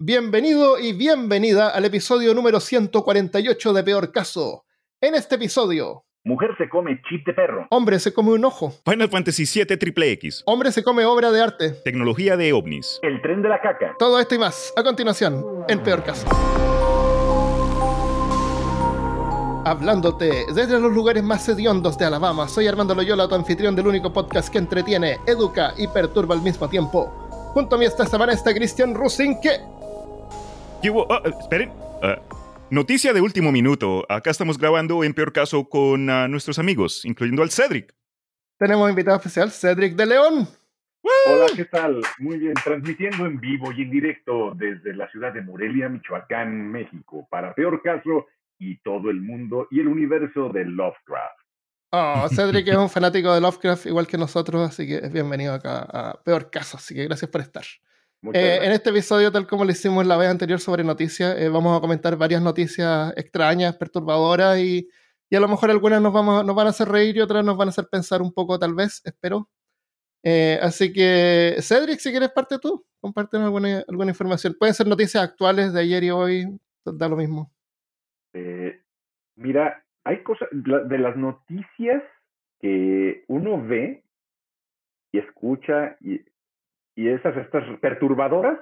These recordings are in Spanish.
Bienvenido y bienvenida al episodio número 148 de Peor Caso. En este episodio, Mujer se come chip de perro. hombre se come un ojo, Final Fantasy VII Triple X. hombre se come obra de arte. Tecnología de ovnis. El tren de la caca. Todo esto y más, a continuación, en Peor Caso. Hablándote desde los lugares más hediondos de Alabama, soy Armando Loyola, tu anfitrión del único podcast que entretiene, educa y perturba al mismo tiempo. Junto a mí esta semana está Cristian Rusin, que ¿Qué hubo? Ah, esperen. Ah, noticia de último minuto. Acá estamos grabando en peor caso con ah, nuestros amigos, incluyendo al Cedric. tenemos invitado especial, Cedric de León. Hola, ¿qué tal? Muy bien, transmitiendo en vivo y en directo desde la ciudad de Morelia, Michoacán, México, para peor caso y todo el mundo y el universo de Lovecraft. Oh, Cedric es un fanático de Lovecraft igual que nosotros, así que es bienvenido acá a Peor Caso, así que gracias por estar. Eh, en este episodio, tal como lo hicimos la vez anterior sobre noticias, eh, vamos a comentar varias noticias extrañas, perturbadoras y, y a lo mejor algunas nos, vamos, nos van a hacer reír y otras nos van a hacer pensar un poco, tal vez, espero. Eh, así que, Cedric, si quieres parte tú, compártenos alguna, alguna información. Pueden ser noticias actuales de ayer y hoy, da lo mismo. Eh, mira, hay cosas de las noticias que uno ve y escucha y, y esas estas perturbadoras,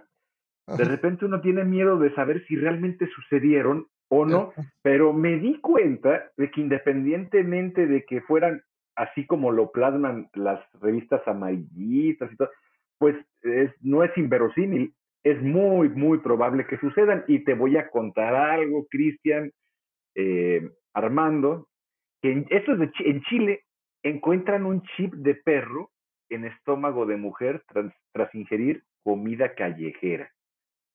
de repente uno tiene miedo de saber si realmente sucedieron o no, pero me di cuenta de que independientemente de que fueran así como lo plasman las revistas amarillistas y todo, pues es, no es inverosímil, es muy, muy probable que sucedan. Y te voy a contar algo, Cristian, eh, Armando, que en, esto es de Chi- en Chile encuentran un chip de perro en estómago de mujer tras, tras ingerir comida callejera.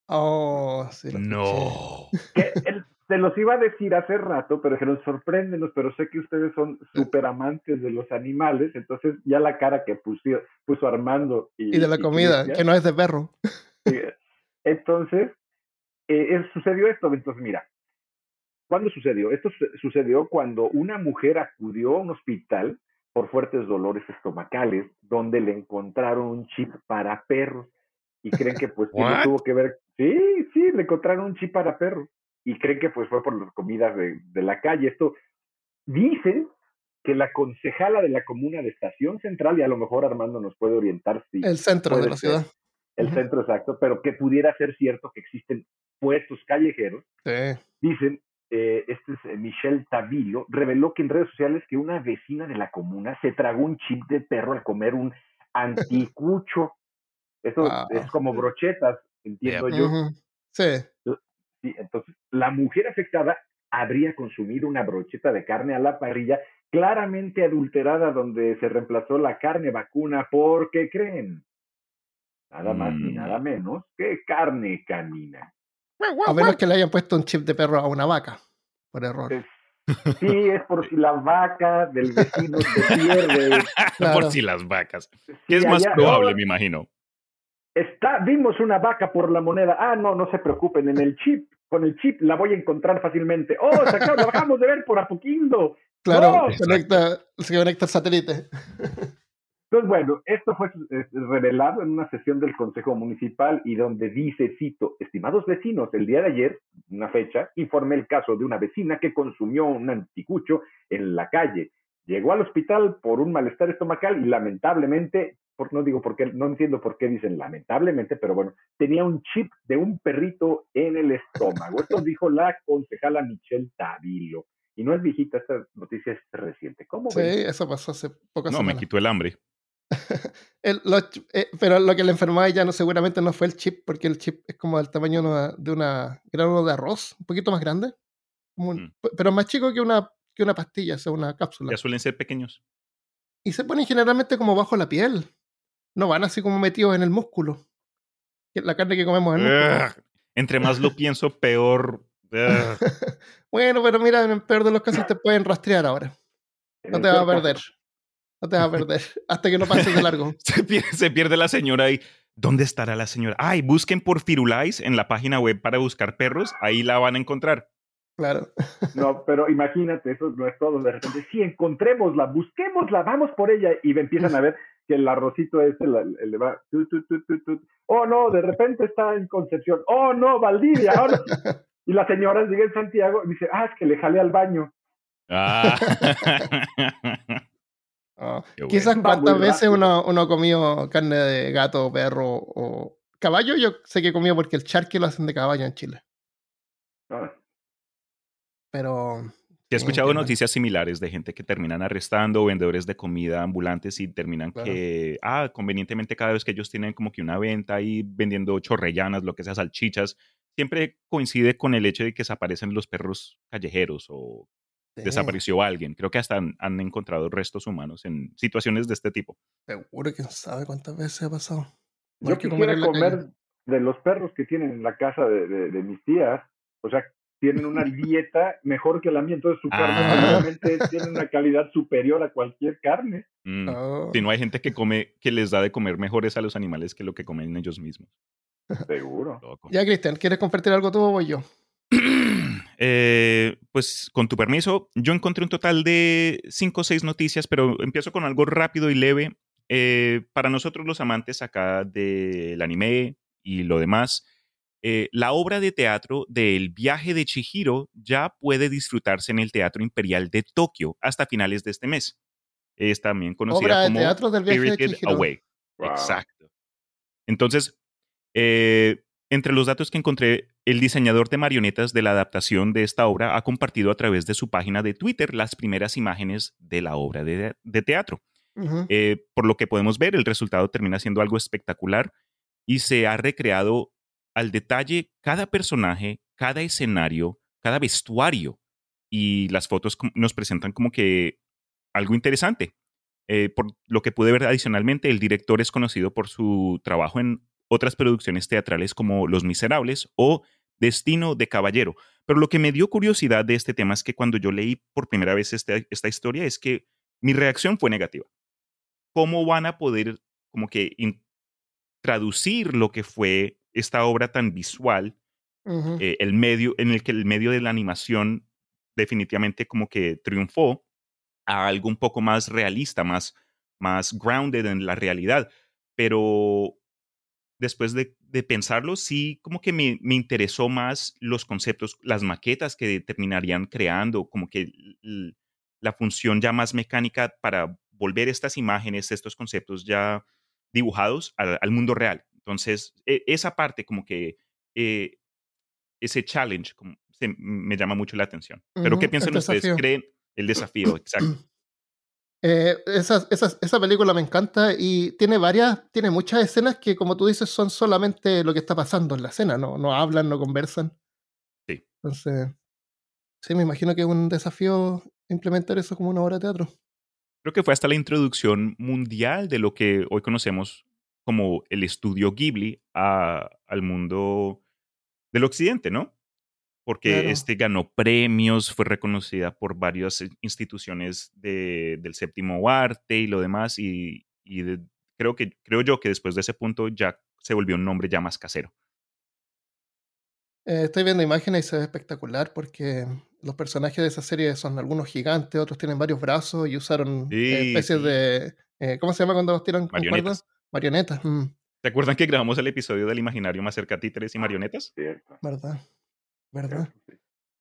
Oh, sí. No. que él- se los iba a decir hace rato, pero dijeron, sorpréndenos, pero sé que ustedes son súper amantes de los animales, entonces ya la cara que puso, puso Armando y, Y de la comida, Cristian, que no es de perro. sí, entonces, eh, eh, sucedió esto, entonces mira, ¿cuándo sucedió? Esto su- sucedió cuando una mujer acudió a un hospital por fuertes dolores estomacales, donde le encontraron un chip para perros. Y creen que pues no tuvo que ver. Sí, sí, le encontraron un chip para perros. Y creen que pues fue por las comidas de, de la calle. Esto dicen que la concejala de la comuna de Estación Central, y a lo mejor Armando nos puede orientar si El centro de la ser ciudad. el Ujú. centro exacto, pero que pudiera ser cierto que existen puestos callejeros Sí. dicen, eh, este es eh, Michelle Tavilo, reveló que en redes sociales que una vecina de la comuna se tragó un chip de perro al comer un anticucho. Eso Wow. es como brochetas, entiendo yo. Sí. Sí, entonces, la mujer afectada habría consumido una brocheta de carne a la parrilla claramente adulterada donde se reemplazó la carne vacuna porque creen nada más ni Mm. nada menos que carne canina. A menos que le hayan puesto un chip de perro a una vaca, por error. Es- sí, es por si la vaca del vecino se pierde. Claro. Por si las vacas. Sí, ¿Qué es más allá- probable, me imagino? Está, vimos una vaca por la moneda. Ah, no, no se preocupen, en el chip, con el chip la voy a encontrar fácilmente. Oh, se acaba- lo acabamos de ver por Apoquindo. Claro, ¡No! conecta, se conecta el satélite. Entonces, bueno, esto fue eh, revelado en una sesión del Consejo Municipal y donde dice, cito, estimados vecinos, el día de ayer, una fecha, informé el caso de una vecina que consumió un anticucho en la calle. Llegó al hospital por un malestar estomacal y lamentablemente, por, no digo por qué, no entiendo por qué dicen lamentablemente, pero bueno, tenía un chip de un perrito en el estómago. Esto dijo la concejala Michelle Tavilo. Y no es viejita, esta noticia es reciente. ¿Cómo Sí, ven? eso pasó hace pocas No, me quitó el hambre. El- eh, pero lo que le enfermó a ella no, seguramente no fue el chip, porque el chip es como del tamaño de una, grano de arroz, un poquito más grande, como un- Mm. pero más chico que una, que una pastilla, o sea, una cápsula. Ya suelen ser pequeños. Y se ponen generalmente como bajo la piel. No van así como metidos en el músculo. La carne que comemos en el músculo. Entre más lo pienso, peor. Bueno, pero mira, en el peor de los casos te pueden rastrear ahora. No el te vas a perder. No te vas a perder. Hasta que no pases de largo. Se pierde, se pierde la señora y ¿Dónde estará la señora? Ay, busquen por Firulais en la página web para buscar perros. Ahí la van a encontrar. Claro. No, pero imagínate, eso no es todo. De repente, sí, encontrémosla, busquémosla, vamos por ella. Y empiezan a ver que el arrocito ese le va. oh, no, de repente está en Concepción. Oh, no, Valdivia. y la señora llega en Santiago y dice, ah, es que le jale al baño. Ah. Ah, quizás cuántas veces uno, uno ha comido carne de gato, perro o caballo. Yo sé que comido porque el charque lo hacen de caballo en Chile. Ah. Pero he escuchado noticias similares de gente que terminan arrestando vendedores de comida ambulantes y terminan que, ah, convenientemente cada vez que ellos tienen como que una venta ahí vendiendo chorrellanas, lo que sea, salchichas, siempre coincide con el hecho de que desaparecen los perros callejeros o desapareció alguien. Creo que hasta han, encontrado restos humanos en situaciones de este tipo. Seguro que sabe cuántas veces ha pasado. Yo quisiera comer, de los perros que tienen en la casa de, de mis tías, o sea, tienen una dieta mejor que la mía, entonces su carne ah. tiene una calidad superior a cualquier carne. Mm. Oh. Si no hay gente que come, que les da de comer mejores a los animales que lo que comen ellos mismos. Seguro. Ya, Cristian, ¿quieres compartir algo tú o voy yo? Eh, pues con tu permiso, yo encontré un total de cinco o seis noticias, pero empiezo con algo rápido y leve. Eh, para nosotros los amantes acá del anime y lo demás, eh, la obra de teatro del viaje de Chihiro ya puede disfrutarse en el Teatro Imperial de Tokio hasta finales de este mes. Es también conocida como teatro del viaje de Away. Exacto. Entonces, eh, entre los datos que encontré, el diseñador de marionetas de la adaptación de esta obra ha compartido a través de su página de Twitter las primeras imágenes de la obra de, teatro. Eh, por lo que podemos ver, el resultado termina siendo algo espectacular y se ha recreado al detalle cada personaje, cada escenario, cada vestuario. Y las fotos nos presentan como que algo interesante. Eh, por lo que pude ver adicionalmente, el director es conocido por su trabajo en otras producciones teatrales como Los Miserables o Destino de Caballero. Pero lo que me dio curiosidad de este tema es que cuando yo leí por primera vez este, esta historia es que mi reacción fue negativa. ¿Cómo van a poder como que traducir lo que fue esta obra tan visual, eh, el medio, en el que el medio de la animación definitivamente como que triunfó a algo un poco más realista, más, más grounded en la realidad. Pero después de, pensarlo, sí como que me, me, interesó más los conceptos, las maquetas que terminarían creando, como que la función ya más mecánica para volver estas imágenes, estos conceptos ya dibujados al mundo real. Entonces, e, esa parte como que, eh, ese challenge como, me llama mucho la atención. Pero ¿qué piensan ustedes? ¿Creen el desafío? Exacto. Eh, esa, esa, esa, película me encanta y tiene varias, tiene muchas escenas que, como tú dices, son solamente lo que está pasando en la escena, no, no hablan, no conversan. Sí. Entonces, sí, me imagino que es un desafío implementar eso como una obra de teatro. Creo que fue hasta la introducción mundial de lo que hoy conocemos como el estudio Ghibli al mundo del occidente, ¿no? Porque este ganó premios, fue reconocida por varias instituciones del séptimo arte y lo demás, y, creo, que, creo yo que después de ese punto ya se volvió un nombre ya más casero. Eh, estoy viendo imágenes y se ve espectacular porque los personajes de esa serie son algunos gigantes, otros tienen varios brazos y usaron eh, especies de... Eh, ¿Cómo se llama cuando los tiran cuerdas? Marionetas. Mm. ¿Se acuerdan que grabamos el episodio del imaginario más cerca a títeres y marionetas? Cierto. ¿Verdad? ¿Verdad?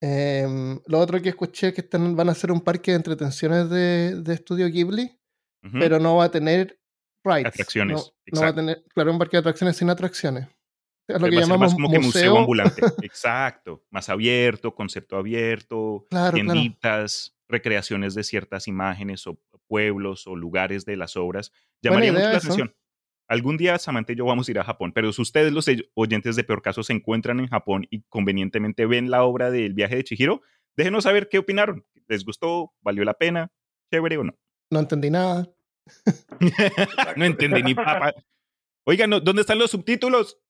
Em, lo otro que escuché es que están, van a hacer un parque de entretenciones de, de Estudio Ghibli, pero no va a tener rides. Atracciones. No, va a tener, claro, un parque de atracciones sin atracciones. Es lo que llamamos como museo. que museo ambulante. Exacto. Más abierto, concepto abierto, claro, tienditas, recreaciones de ciertas imágenes o pueblos o lugares de las obras. Llamaría mucho la atención. Algún día Samantha y yo vamos a ir a Japón, pero si ustedes, los oyentes de Peor Caso, se encuentran en Japón y convenientemente ven la obra del viaje de Chihiro, déjenos saber qué opinaron. ¿Les gustó? ¿Valió la pena? ¿Chévere o no? No entendí nada. no entendí ni papa. Oigan, ¿dónde están los subtítulos?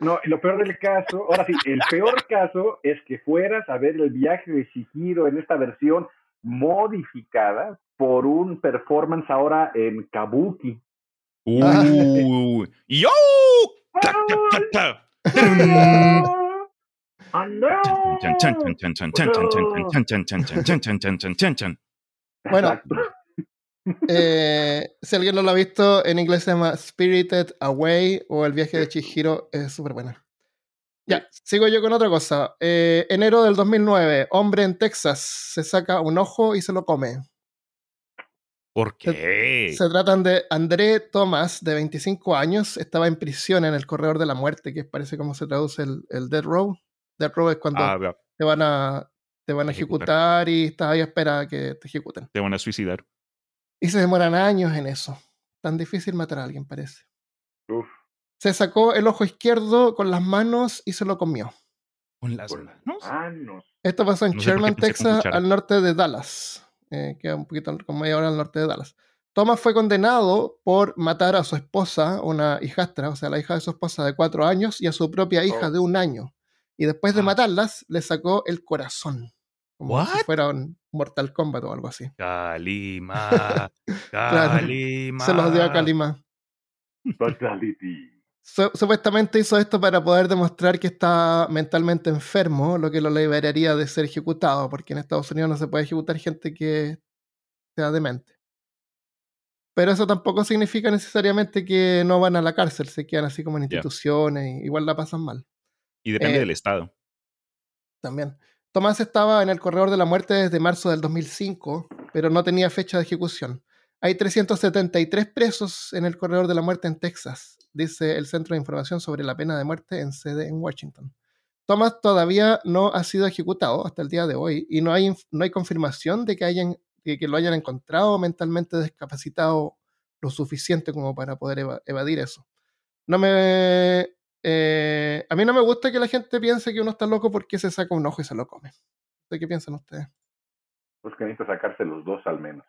No, lo peor del caso, ahora sí, el peor caso es que fueras a ver el viaje de Chihiro en esta versión modificada por un performance ahora en Kabuki. Uh, ¡Yo! Bueno, Eh, si alguien no lo ha visto, en inglés se llama Spirited Away o El viaje de Chihiro. Es súper buena. Ya, sigo yo con otra cosa. Eh, enero del 2009, hombre en Texas se saca un ojo y se lo come. ¿Por qué? Se, tratan de André Thomas, de 25 años, estaba en prisión en el corredor de la muerte, que parece como se traduce el, el Dead Row. Dead Row es cuando Ah, te van a, te van a Ejecutar. ejecutar y estás ahí a espera a que te ejecuten. te van a suicidar. Y se demoran años en eso. Tan difícil matar a alguien, parece. Uf, Se sacó el ojo izquierdo con las manos y se lo comió. Con las manos. manos. Esto pasó en No Sherman, Texas, al norte de Dallas. Eh, queda un poquito como media hora al norte de Dallas. Thomas fue condenado por matar a su esposa, una hijastra, o sea, la hija de su esposa de cuatro años, y a su propia hija Oh. de un año. Y después de Ah. matarlas, le sacó el corazón. Como si fuera un Mortal Kombat o algo así. Kalima. Claro, Kalima. Se los dio a Kalima. Fatality. Su- supuestamente hizo esto para poder demostrar que está mentalmente enfermo, lo que lo liberaría de ser ejecutado, porque en Estados Unidos no se puede ejecutar gente que sea demente. Pero eso tampoco significa necesariamente que no van a la cárcel, se quedan así como en instituciones, y igual la pasan mal Y depende Eh, del estado. también. Tomás estaba en el corredor de la muerte desde marzo del 2005, pero no tenía fecha de ejecución. Hay 373 presos en el corredor de la muerte en Texas, dice el Centro de Información sobre la Pena de Muerte en sede en Washington. Thomas todavía no ha sido ejecutado hasta el día de hoy y no hay, no hay confirmación de que, hayan, de que lo hayan encontrado mentalmente discapacitado lo suficiente como para poder eva- evadir eso. No me, eh, a mí no me gusta que la gente piense que uno está loco porque se saca un ojo y se lo come. ¿De qué piensan ustedes? Pues que necesita sacarse los dos al menos.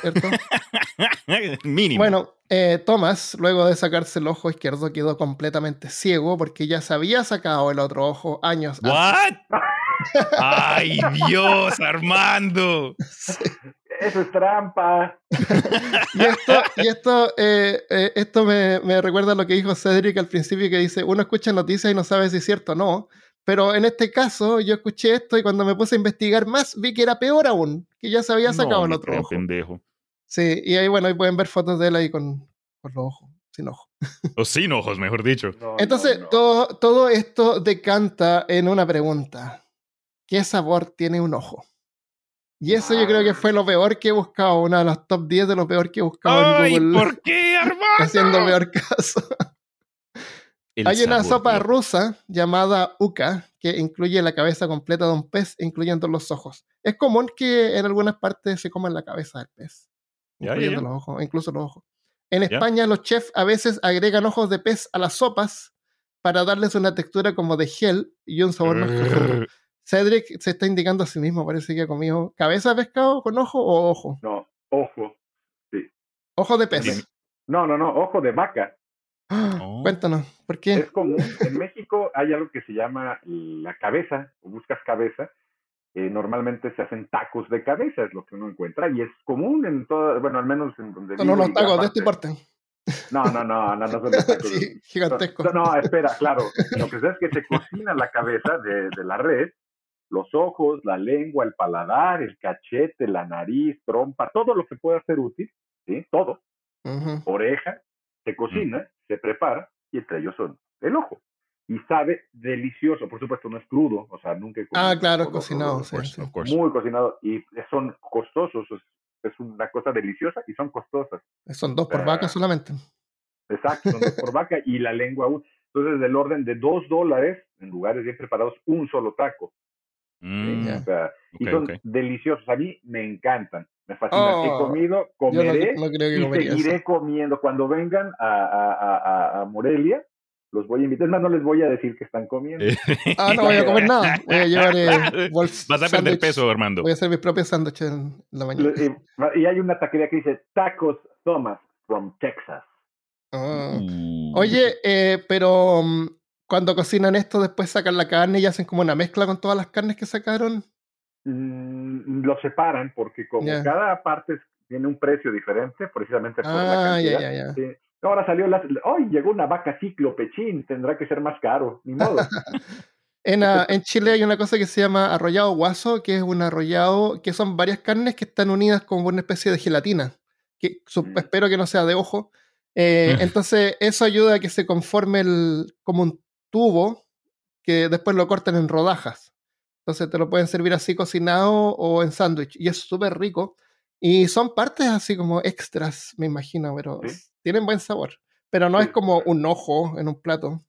¿Cierto? Mínimo. Bueno, eh, Thomas, luego de sacarse el ojo izquierdo, quedó completamente ciego porque ya se había sacado el otro ojo años antes. ¿What? ¡Ay, Dios, Armando! Eso es trampa. Y esto, y esto, eh, eh, esto me, me recuerda a lo que dijo Cedric al principio, que dice, uno escucha noticias y no sabe si es cierto o no. Pero en este caso, yo escuché esto y cuando me puse a investigar más, vi que era peor aún, que ya se había sacado No, el otro ojo. pendejo. Sí, y ahí, bueno, ahí pueden ver fotos de él ahí con, con los ojos, sin ojo. O sin ojos, mejor dicho. No, Entonces, no, no. Todo, todo esto decanta en una pregunta. ¿Qué sabor tiene un ojo? Y eso yo creo que fue lo peor que he buscado, una de las top 10 de lo peor que he buscado ¡Ay, en Google, ¿por qué, Armando? haciendo peor caso. El Hay una sabor sopa rusa llamada uka que incluye la cabeza completa de un pez, incluyendo los ojos. Es común que en algunas partes se coman la cabeza del pez, incluyendo los ojos, incluso los ojos. En. España los chefs a veces agregan ojos de pez a las sopas para darles una textura como de gel y un sabor más profundo. Cedric se está indicando a sí mismo, parece que ha comido cabeza de pescado con ojo o ojo. No, ojo. Ojo de pez. No, no, no, ojo de vaca. Oh. Cuéntanos, ¿por qué? Es común. En México hay algo que se llama la cabeza, o buscas cabeza. eh, normalmente se hacen tacos de cabeza, es lo que uno encuentra, y es común en todo, bueno, al menos en donde unos y gran tacos de este parte- porte. No, no, no, no, no son tacos. Sí, gigantescos. No, no, espera, claro. Lo que sé es que se cocina la cabeza de, de la red, los ojos, la lengua, el paladar, el cachete, la nariz, trompa, todo lo que pueda ser útil, ¿sí? Todo, Ujú. oreja, se cocina, se prepara, y entre ellos son el ojo. Y sabe delicioso, por supuesto no es crudo, o sea, nunca he Ah, claro, cocinado, crudo, sí, course. muy cocinado, y son costosos, es, es una cosa deliciosa y son costosas. Son dos por vaca solamente. Exacto, son dos por vaca y la lengua aún. Entonces, del orden de dos dólares, en lugares bien preparados, un solo taco. ¿sí? Mm, Ya. O sea, y son ok. deliciosos. A mí me encantan, me fascinan. Oh, He comido, no, comeré no creo que y seguiré eso. comiendo. Cuando vengan a, a, a, Morelia, los voy a invitar. Es más, no les voy a decir que están comiendo. Ah, no voy a comer nada. Voy a llevar eh, Vas a perder sándwich. peso, Armando. Voy a hacer mis propios sándwiches en la mañana. Y, hay una taquería que dice Tacos Thomas from Texas. Ah. Uh. Oye, eh, pero mm, cuando cocinan esto, después sacan la carne y hacen como una mezcla con todas las carnes que sacaron. Mm, lo separan porque como cada parte tiene un precio diferente, precisamente por la Ah, cantidad. sí. Ahora salió la... ¡Ay! llegó una vaca cíclopechín, tendrá que ser más caro, ni modo. En, ah, en Chile hay una cosa que se llama arrollado guaso, que es un arrollado que son varias carnes que están unidas como una especie de gelatina. que mm. espero que no sea de ojo. Eh, entonces, eso ayuda a que se conforme el, como un tubo que después lo corten en rodajas. Entonces, te lo pueden servir así cocinado o en sándwich. Y es súper rico. Y son partes así como extras, me imagino, pero tienen buen sabor. Pero no es como un ojo en un plato.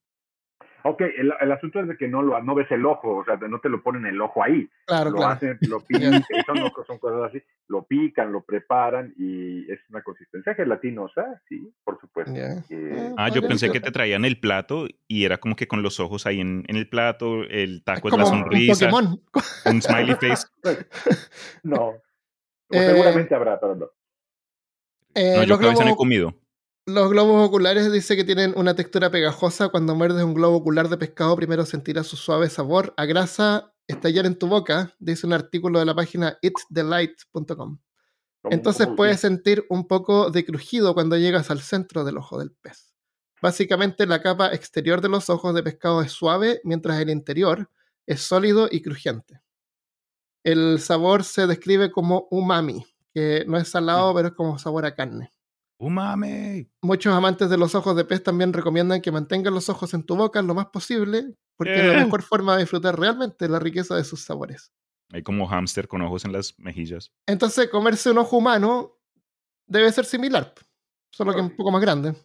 Ok, el, el, asunto es de que no, lo, no ves el ojo, o sea, no te lo ponen el ojo ahí. Claro, lo claro. hacen, lo pican, son, son, cosas así, lo pican, lo preparan y es una consistencia gelatinosa, sí, por supuesto. Eh, ah, yo pensé que te traían el plato y era como que con los ojos ahí en, en el plato, el taco es la sonrisa. Un, un smiley face. no. Eh, seguramente habrá, pero no. Eh, no, yo creo que no he comido. Los globos oculares dice que tienen una textura pegajosa. Cuando muerdes un globo ocular de pescado, primero sentirás su suave sabor a grasa estallar en tu boca, dice un artículo de la página itthelight.com. Entonces puedes sentir un poco de crujido cuando llegas al centro del ojo del pez. Básicamente la capa exterior de los ojos de pescado es suave, mientras el interior es sólido y crujiente. El sabor se describe como umami, que no es salado, mm. pero es como sabor a carne. ¡Umami! Muchos amantes de los ojos de pez también recomiendan que mantengan los ojos en tu boca lo más posible, porque es la mejor forma de disfrutar realmente la riqueza de sus sabores. Hay como hámster con ojos en las mejillas. Entonces, comerse un ojo humano debe ser similar, solo que un poco más grande.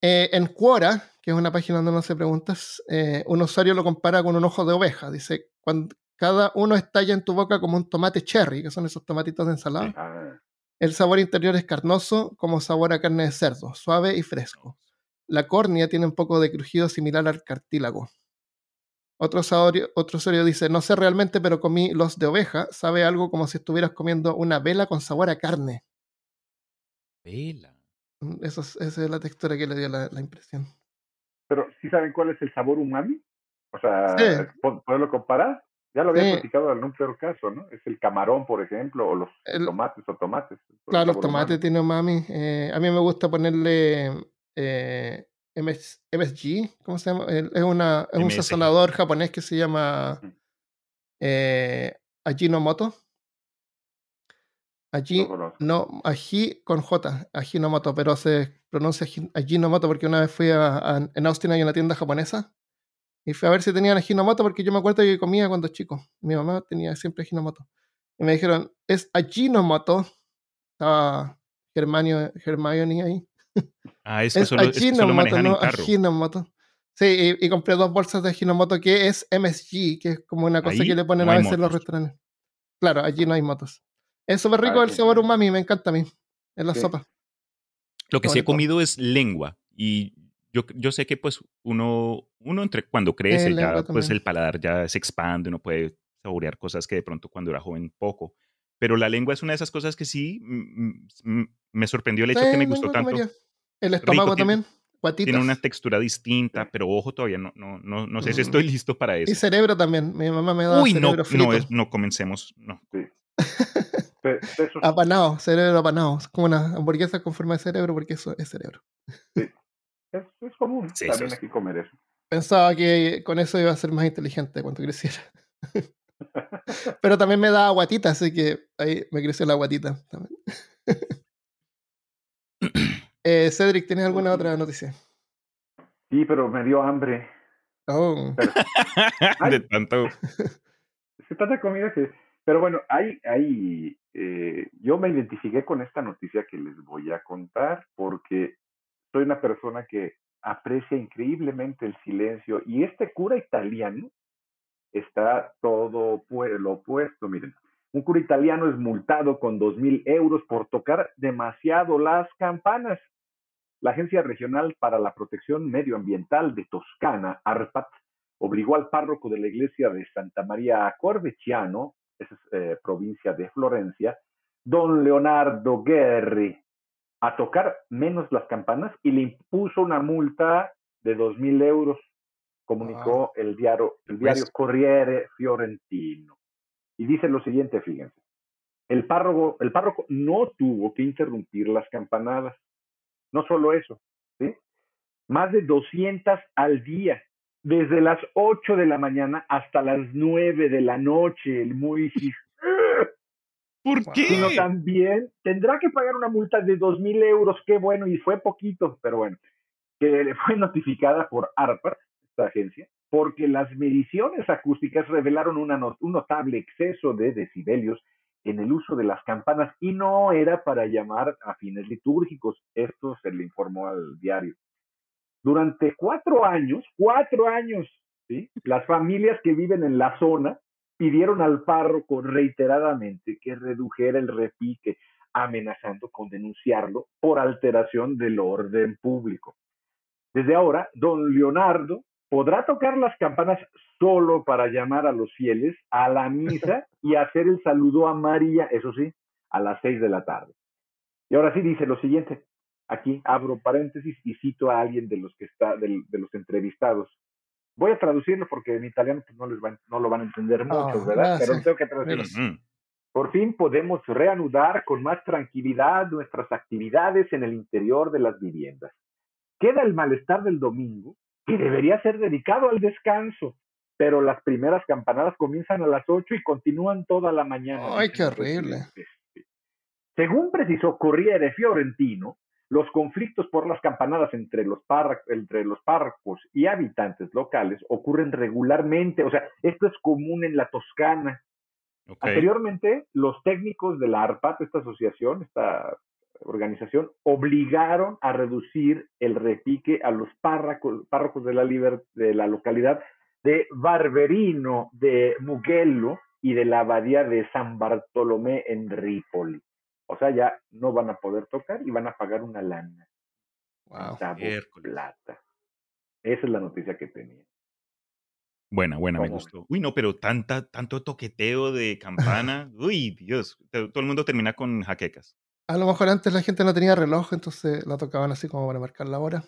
Eh, en Quora, que es una página donde no se preguntas, eh, un usuario lo compara con un ojo de oveja. Dice, cuando cada uno estalla en tu boca como un tomate cherry, que son esos tomatitos de ensalada. El sabor interior es carnoso, como sabor a carne de cerdo, suave y fresco. La córnea tiene un poco de crujido similar al cartílago. Otro, otro usuario dice, no sé realmente, pero comí los de oveja. Sabe algo como si estuvieras comiendo una vela con sabor a carne. Vela. Mm, eso esa es la textura que le dio la, impresión. Pero, ¿sí saben cuál es el sabor umami? O sea, ¿poderlo comparar? Ya lo había platicado en un peor caso, ¿no? Es el camarón, por ejemplo, o los tomates o tomates. Claro, los tomates tienen umami. Eh, a mí me gusta ponerle eh, MSG, ¿cómo se llama? Es, una, es un sazonador japonés que se llama eh, Ajinomoto. Allí, no, ají con J, Ajinomoto, pero se pronuncia Ajinomoto porque una vez fui a, en Austin hay una tienda japonesa y fui a ver si tenían Ajinomoto porque yo me acuerdo que comía cuando chico. Mi mamá tenía siempre Ajinomoto. Y me dijeron, es Ajinomoto. Estaba Hermione ahí. Ah, es que solo, Ajinomoto, no Ajinomoto. Sí, y, compré dos bolsas de Ajinomoto que es MSG, que es como una cosa que le ponen a veces en los restaurantes. Claro, allí no hay motos. Es súper rico ah, el sabor umami, me encanta a mí, en la sopa. Lo que sí he comido es lengua y yo, yo sé que pues uno, uno entre cuando crece, ya pues el paladar ya se expande, uno puede saborear cosas que de pronto cuando era joven poco. Pero la lengua es una de esas cosas que sí me sorprendió el hecho que me gustó tanto. El estómago también. Tiene una textura distinta, pero ojo, todavía no, no, no, no sé si estoy listo para eso. Y cerebro también. Mi mamá me da Uy, cerebro no, frito. no, es, no comencemos. No. Sí. apanado, cerebro apanado. Es como una hamburguesa con forma de cerebro porque eso es cerebro. Sí. Es, común también aquí comer eso. Pensaba que con eso iba a ser más inteligente cuando creciera. Pero también me da aguatita, así que ahí me creció la aguatita también. eh, Cedric, ¿tienes alguna otra noticia? Sí, pero me dio hambre. Oh. de tanto. Se tanta comida que. Pero bueno, hay, hay, eh, yo me identifiqué con esta noticia que les voy a contar porque soy una persona que aprecia increíblemente el silencio y este cura italiano está todo lo opuesto, miren. Un cura italiano es multado con dos mil euros por tocar demasiado las campanas. La Agencia Regional para la Protección Medioambiental de Toscana, ARPAT, obligó al párroco de la iglesia de Santa María Corveciano, esa es eh, provincia de Florencia, don Leonardo Guerri, a tocar menos las campanas y le impuso una multa de dos mil euros, comunicó el diario, el diario Corriere Fiorentino. Y dice lo siguiente, fíjense. El párroco, el párroco no tuvo que interrumpir las campanadas. No solo eso, ¿sí? Más de 200 al día, desde las 8 de la mañana hasta las 9 de la noche, el muy ¿Por qué? Sino también tendrá que pagar una multa de dos mil euros, qué bueno, y fue poquito, pero bueno, que le fue notificada por ARPA, esta agencia, porque las mediciones acústicas revelaron una un notable exceso de decibelios en el uso de las campanas y no era para llamar a fines litúrgicos. Esto se le informó al diario. Durante cuatro años, cuatro años, ¿sí? las familias que viven en la zona pidieron al párroco reiteradamente que redujera el repique, amenazando con denunciarlo por alteración del orden público. Desde ahora, don Leonardo podrá tocar las campanas solo para llamar a los fieles a la misa y hacer el saludo a María, eso sí, a las seis de la tarde. Y ahora sí dice lo siguiente, aquí abro paréntesis y cito a alguien de los que está, de, los entrevistados. Voy a traducirlo porque en italiano pues, no, les no lo van a entender mucho, ¿verdad? Pero tengo que traducirlo. Por fin podemos reanudar con más tranquilidad nuestras actividades en el interior de las viviendas. Queda el malestar del domingo, que debería ser dedicado al descanso, pero las primeras campanadas comienzan a las 8 y continúan toda la mañana. ¡Ay, qué horrible! Según precisó Corriere Fiorentino, los conflictos por las campanadas entre los, entre los párrocos y habitantes locales ocurren regularmente, o sea, esto es común en la Toscana. Anteriormente, los técnicos de la ARPAT, esta asociación, esta organización, obligaron a reducir el repique a los párrocos, párrocos de, la de la localidad de Barberino, de Mugello y de la abadía de San Bartolomé en Ripoli. O sea, ya no van a poder tocar y van a pagar una lana. Wow. plata. Esa es la noticia que tenía. Buena, buena, me gustó. Uy, no, pero tanta, tanto toqueteo de campana. Uy, Dios. Todo el mundo termina con jaquecas. A lo mejor antes la gente no tenía reloj, entonces la tocaban así como para marcar la hora.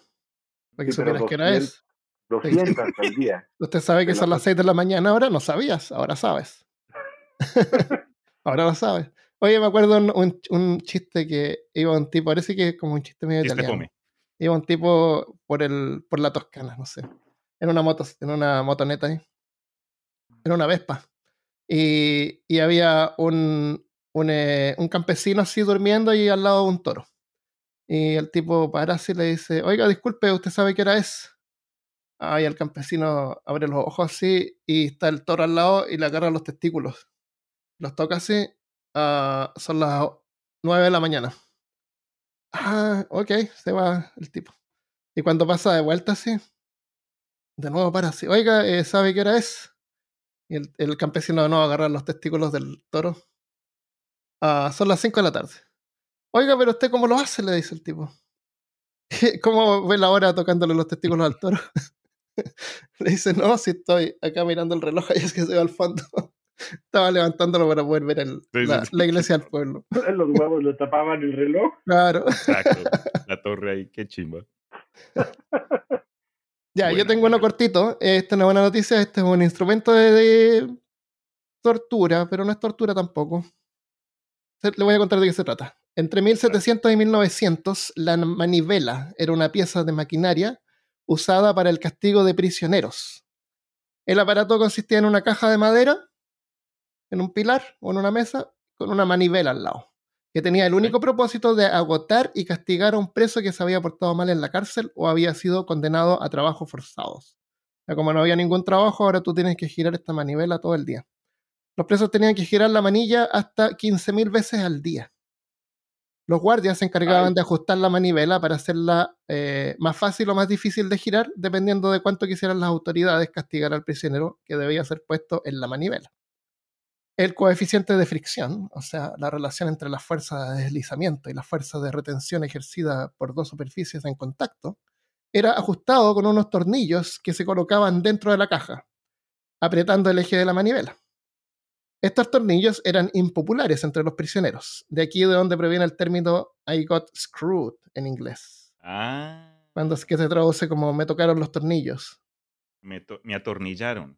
Para que supieras qué hora es. 200 al día. Usted sabe que son las 6 de la mañana ahora, no sabías, ahora sabes. ahora lo sabes. Oye, me acuerdo un, un, chiste que iba un tipo, parece que es como un chiste medio italiano. Iba un tipo por el, por la Toscana, no sé. En una moto, en una motoneta ahí. En una Vespa. Y, y había un, un, eh, un, campesino así durmiendo y al lado de un toro. Y el tipo para así y le dice, oiga, disculpe, ¿usted sabe qué hora es? Ahí el campesino abre los ojos así y está el toro al lado y le agarra los testículos. Los toca así Ah, son las 9 de la mañana. Ah, ok, se va el tipo. Y cuando pasa de vuelta así, de nuevo para así, oiga, eh, ¿sabe qué hora es? Y el, campesino de nuevo agarra los testículos del toro. Ah, son las 5 de la tarde. Oiga, pero usted cómo lo hace, le dice el tipo. ¿Cómo ve la hora tocándole los testículos al toro? le dice, no, si estoy acá mirando el reloj, ahí es que se va al fondo. Estaba levantándolo para poder ver la, iglesia del pueblo. Los huevos lo tapaban el reloj. Claro. Exacto. La torre ahí, qué chimba. Ya, yo tengo uno cortito. Esta es una buena noticia. Este es un instrumento de, tortura, pero no es tortura tampoco. Le voy a contar de qué se trata. Entre 1700 y 1900, la manivela era una pieza de maquinaria usada para el castigo de prisioneros. El aparato consistía en una caja de madera en un pilar o en una mesa con una manivela al lado, que tenía el único propósito de agotar y castigar a un preso que se había portado mal en la cárcel o había sido condenado a trabajos forzados. Ya como no había ningún trabajo, ahora tú tienes que girar esta manivela todo el día. Los presos tenían que girar la manilla hasta 15.000 veces al día. Los guardias se encargaban de ajustar la manivela para hacerla eh, más fácil o más difícil de girar, dependiendo de cuánto quisieran las autoridades castigar al prisionero que debía ser puesto en la manivela el coeficiente de fricción, o sea, la relación entre la fuerza de deslizamiento y la fuerza de retención ejercida por dos superficies en contacto, era ajustado con unos tornillos que se colocaban dentro de la caja, apretando el eje de la manivela. Estos tornillos eran impopulares entre los prisioneros, de aquí de donde proviene el término I got screwed en inglés. Ah. Cuando es que se traduce como me tocaron los tornillos. Me, me atornillaron.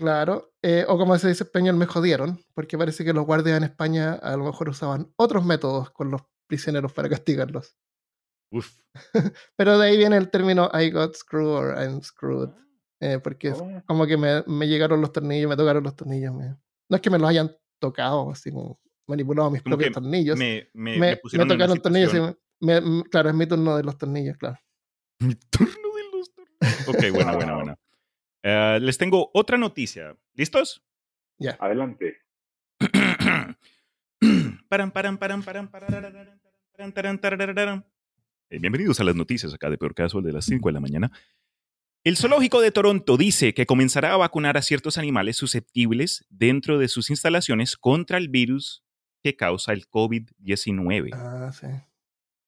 Claro, eh, o como se dice en español, me jodieron, porque parece que los guardias en España a lo mejor usaban otros métodos con los prisioneros para castigarlos. Uf. Pero de ahí viene el término I got screwed or I'm screwed. Eh, porque oh. como que me, me, llegaron los tornillos, me tocaron los tornillos. No es que me los hayan tocado, así como manipulado mis propios tornillos. Me, me, me, tocaron tornillos. claro, es mi turno de los tornillos, claro. Mi turno de los tornillos. Ok, bueno, bueno, bueno. Uh, les tengo otra noticia. ¿Listos? Ya. Adelante. paran, paran, paran, paran, paran, Bienvenidos a las noticias acá de Peor Caso de las 5 de la mañana. El zoológico de Toronto dice que comenzará a vacunar a ciertos animales susceptibles dentro de sus instalaciones contra el virus que causa el COVID-19. Ah, sí.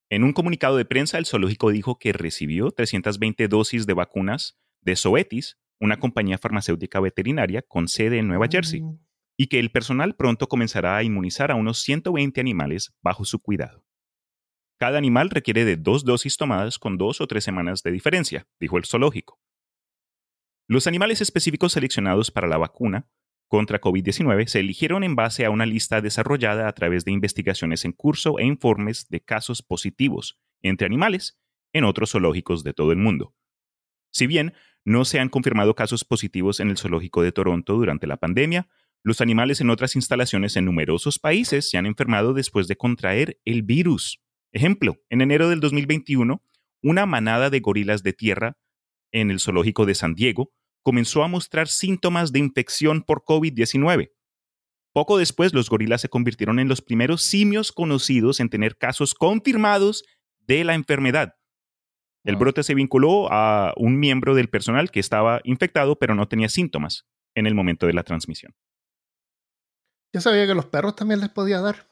En un comunicado de prensa, el zoológico dijo que recibió 320 dosis de vacunas de Zoetis, una compañía farmacéutica veterinaria con sede en Nueva Jersey, mm. y que el personal pronto comenzará a inmunizar a unos 120 animales bajo su cuidado. Cada animal requiere de dos dosis tomadas con dos o tres semanas de diferencia, dijo el zoológico. Los animales específicos seleccionados para la vacuna contra COVID-19 se eligieron en base a una lista desarrollada a través de investigaciones en curso e informes de casos positivos entre animales en otros zoológicos de todo el mundo. Si bien no se han confirmado casos positivos en el zoológico de Toronto durante la pandemia, los animales en otras instalaciones en numerosos países se han enfermado después de contraer el virus. Ejemplo, en enero del 2021, una manada de gorilas de tierra en el zoológico de San Diego comenzó a mostrar síntomas de infección por COVID-19. Poco después, los gorilas se convirtieron en los primeros simios conocidos en tener casos confirmados de la enfermedad. El brote se vinculó a un miembro del personal que estaba infectado pero no tenía síntomas en el momento de la transmisión. Yo sabía que los perros también les podía dar.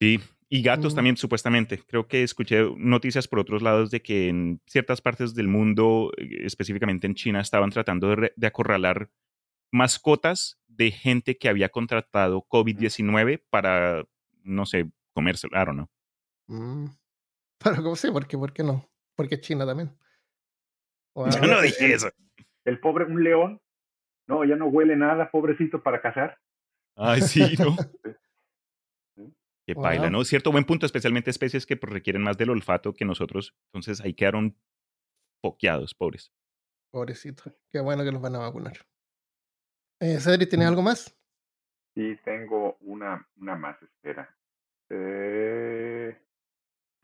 Sí, y gatos mm. también, supuestamente. Creo que escuché noticias por otros lados de que en ciertas partes del mundo, eh, específicamente en China, estaban tratando de, acorralar mascotas de gente que había contratado COVID-19 para, no sé, comérselo. I don't know. Mm. Pero, ¿cómo sé? ¿Por qué, ¿Por qué no? Porque China también. Yo no dije eso. El pobre, un león. No, ya no huele nada, pobrecito, para cazar. Ay, sí, ¿no? que baila, ¿no? Cierto buen punto, especialmente especies que pues, requieren más del olfato que nosotros. Entonces ahí quedaron poqueados, pobres. Pobrecito. Qué bueno que los van a vacunar. Eh, Cedric, ¿tienes algo más? Sí, tengo una, una más, espera. Eh,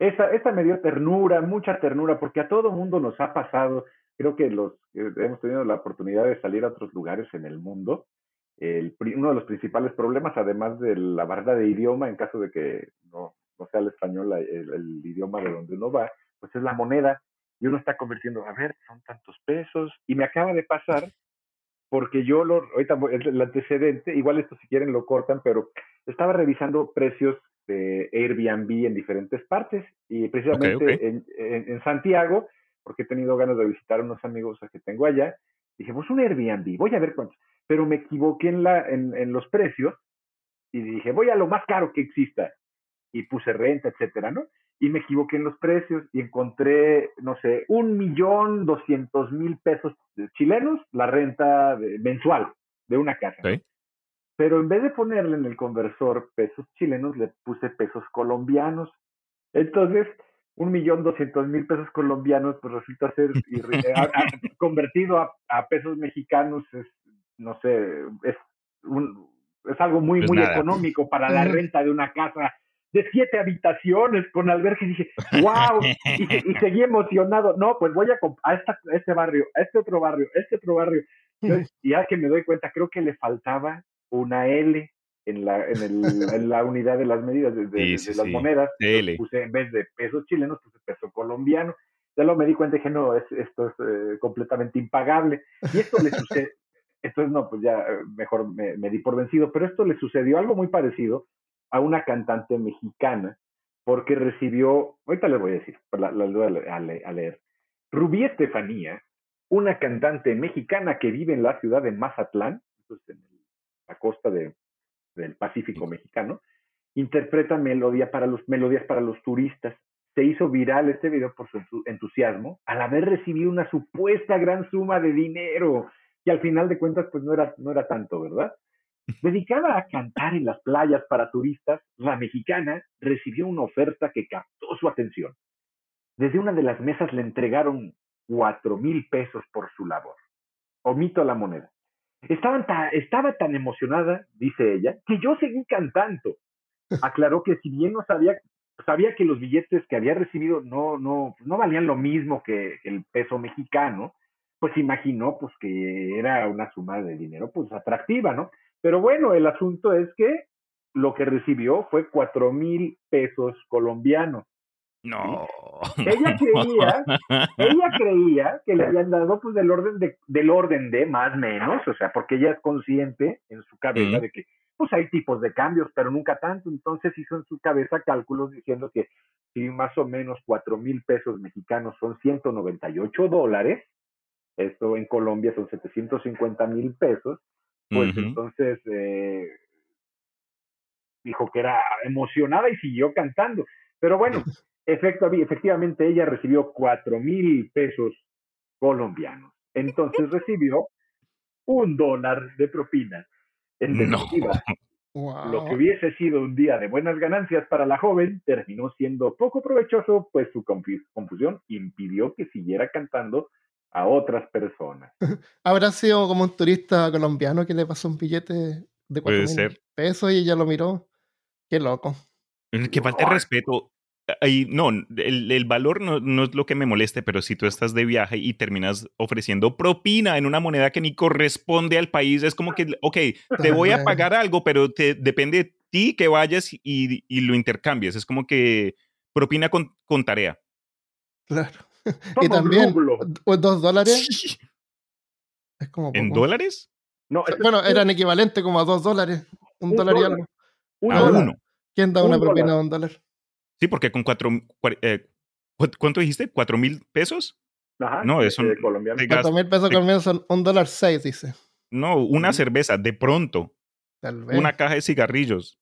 esa, esa me dio ternura, mucha ternura, porque a todo mundo nos ha pasado. Creo que los hemos tenido la oportunidad de salir a otros lugares en el mundo uno de los principales problemas, además de la barrera de idioma, en caso de que no, no sea el español el, idioma de donde uno va, pues es la moneda. Y uno está convirtiendo, a ver, son tantos pesos. Y me acaba de pasar, porque yo, lo, ahorita el antecedente, igual esto si quieren lo cortan, pero estaba revisando precios de Airbnb en diferentes partes. Y precisamente En, en, Santiago, porque he tenido ganas de visitar a unos amigos que tengo allá, dije, pues un Airbnb, voy a ver cuántos pero me equivoqué en, la, en, los precios y dije, voy a lo más caro que exista. Y puse renta, etcétera, ¿no? Y me equivoqué en los precios y encontré, no sé, un millón doscientos mil pesos chilenos la renta mensual de una casa. Pero en vez de ponerle en el conversor pesos chilenos, le puse pesos colombianos. Entonces, un millón doscientos mil pesos colombianos, pues resulta ser convertido a, a, pesos mexicanos es no sé, es, un, es algo muy, muy económico para la renta de una casa de siete habitaciones con albergue y dije, wow, y, seguí emocionado, no, pues voy a, a, esta, este barrio, a este otro barrio, a este otro barrio. y ya que me doy cuenta, creo que le faltaba una L en la, en, el, en la unidad de las medidas de, las monedas. Puse en vez de pesos chilenos, puse peso colombiano. Ya lo me di cuenta y dije, no, es, esto es eh, completamente impagable. Y esto le sucede, entonces, no, pues ya eh, mejor me, di por vencido. Pero esto le sucedió algo muy parecido a una cantante mexicana, porque recibió, ahorita le voy a decir, la, la, a, a leer. Rubí Estefanía, una cantante mexicana que vive en la ciudad de Mazatlán, en la costa de, del Pacífico mexicano, interpreta melodía para los, melodías para los turistas. Se hizo viral este video por su entusiasmo al haber recibido una supuesta gran suma de dinero y al final de cuentas pues no era, no era tanto, ¿verdad? Dedicada a cantar en las playas para turistas, la mexicana recibió una oferta que captó su atención. Desde una de las mesas le entregaron cuatro mil pesos por su labor. Omito la moneda. Estaban estaba tan emocionada, dice ella, que yo seguí cantando. Aclaró que si bien no sabía, sabía que los billetes que había recibido no, no, no valían lo mismo que el peso mexicano, pues imaginó pues que era una suma de dinero pues atractiva, ¿no? Pero bueno, el asunto es que lo que recibió fue cuatro mil pesos colombianos. No. Ella creía, ella creía que le habían dado pues del orden de, del orden de más menos, o sea, porque ella es consciente en su cabeza de que pues hay tipos de cambios, pero nunca tanto. Entonces hizo en su cabeza cálculos diciendo que si más o menos cuatro mil pesos mexicanos son 198 dólares, esto en Colombia son 750 mil pesos, pues entonces eh, dijo que era emocionada y siguió cantando. Pero bueno, efectivamente ella recibió cuatro mil pesos colombianos. Entonces recibió un dólar de propina. En definitiva, lo que hubiese sido un día de buenas ganancias para la joven terminó siendo poco provechoso, pues su confusión impidió que siguiera cantando a otras personas. Habrá sido como un turista colombiano que le pasó un billete de cuatro mil pesos y ella lo miró. Qué loco. Que falta de respeto. Ahí, no, el, el valor no, no, es lo que me moleste, pero si tú estás de viaje y terminas ofreciendo propina en una moneda que ni corresponde al país, es como que, ok, te voy a pagar algo, pero te, depende de ti que vayas y, y lo intercambies. Es como que propina con, con tarea. Claro. y también, dos dólares. Es como ¿En dólares? No, bueno, eran equivalentes como a dos dólares. Un, dólar, y algo. a uno. ¿Quién da una propina de un dólar? Sí, porque con cuatro. Eh, ¿Cuánto dijiste? ¿Cuatro mil pesos? Ajá, no, es un. Cuatro mil pesos colombianos son un dólar seis, dice. No, una cerveza, de pronto. Tal vez. Una caja de cigarrillos.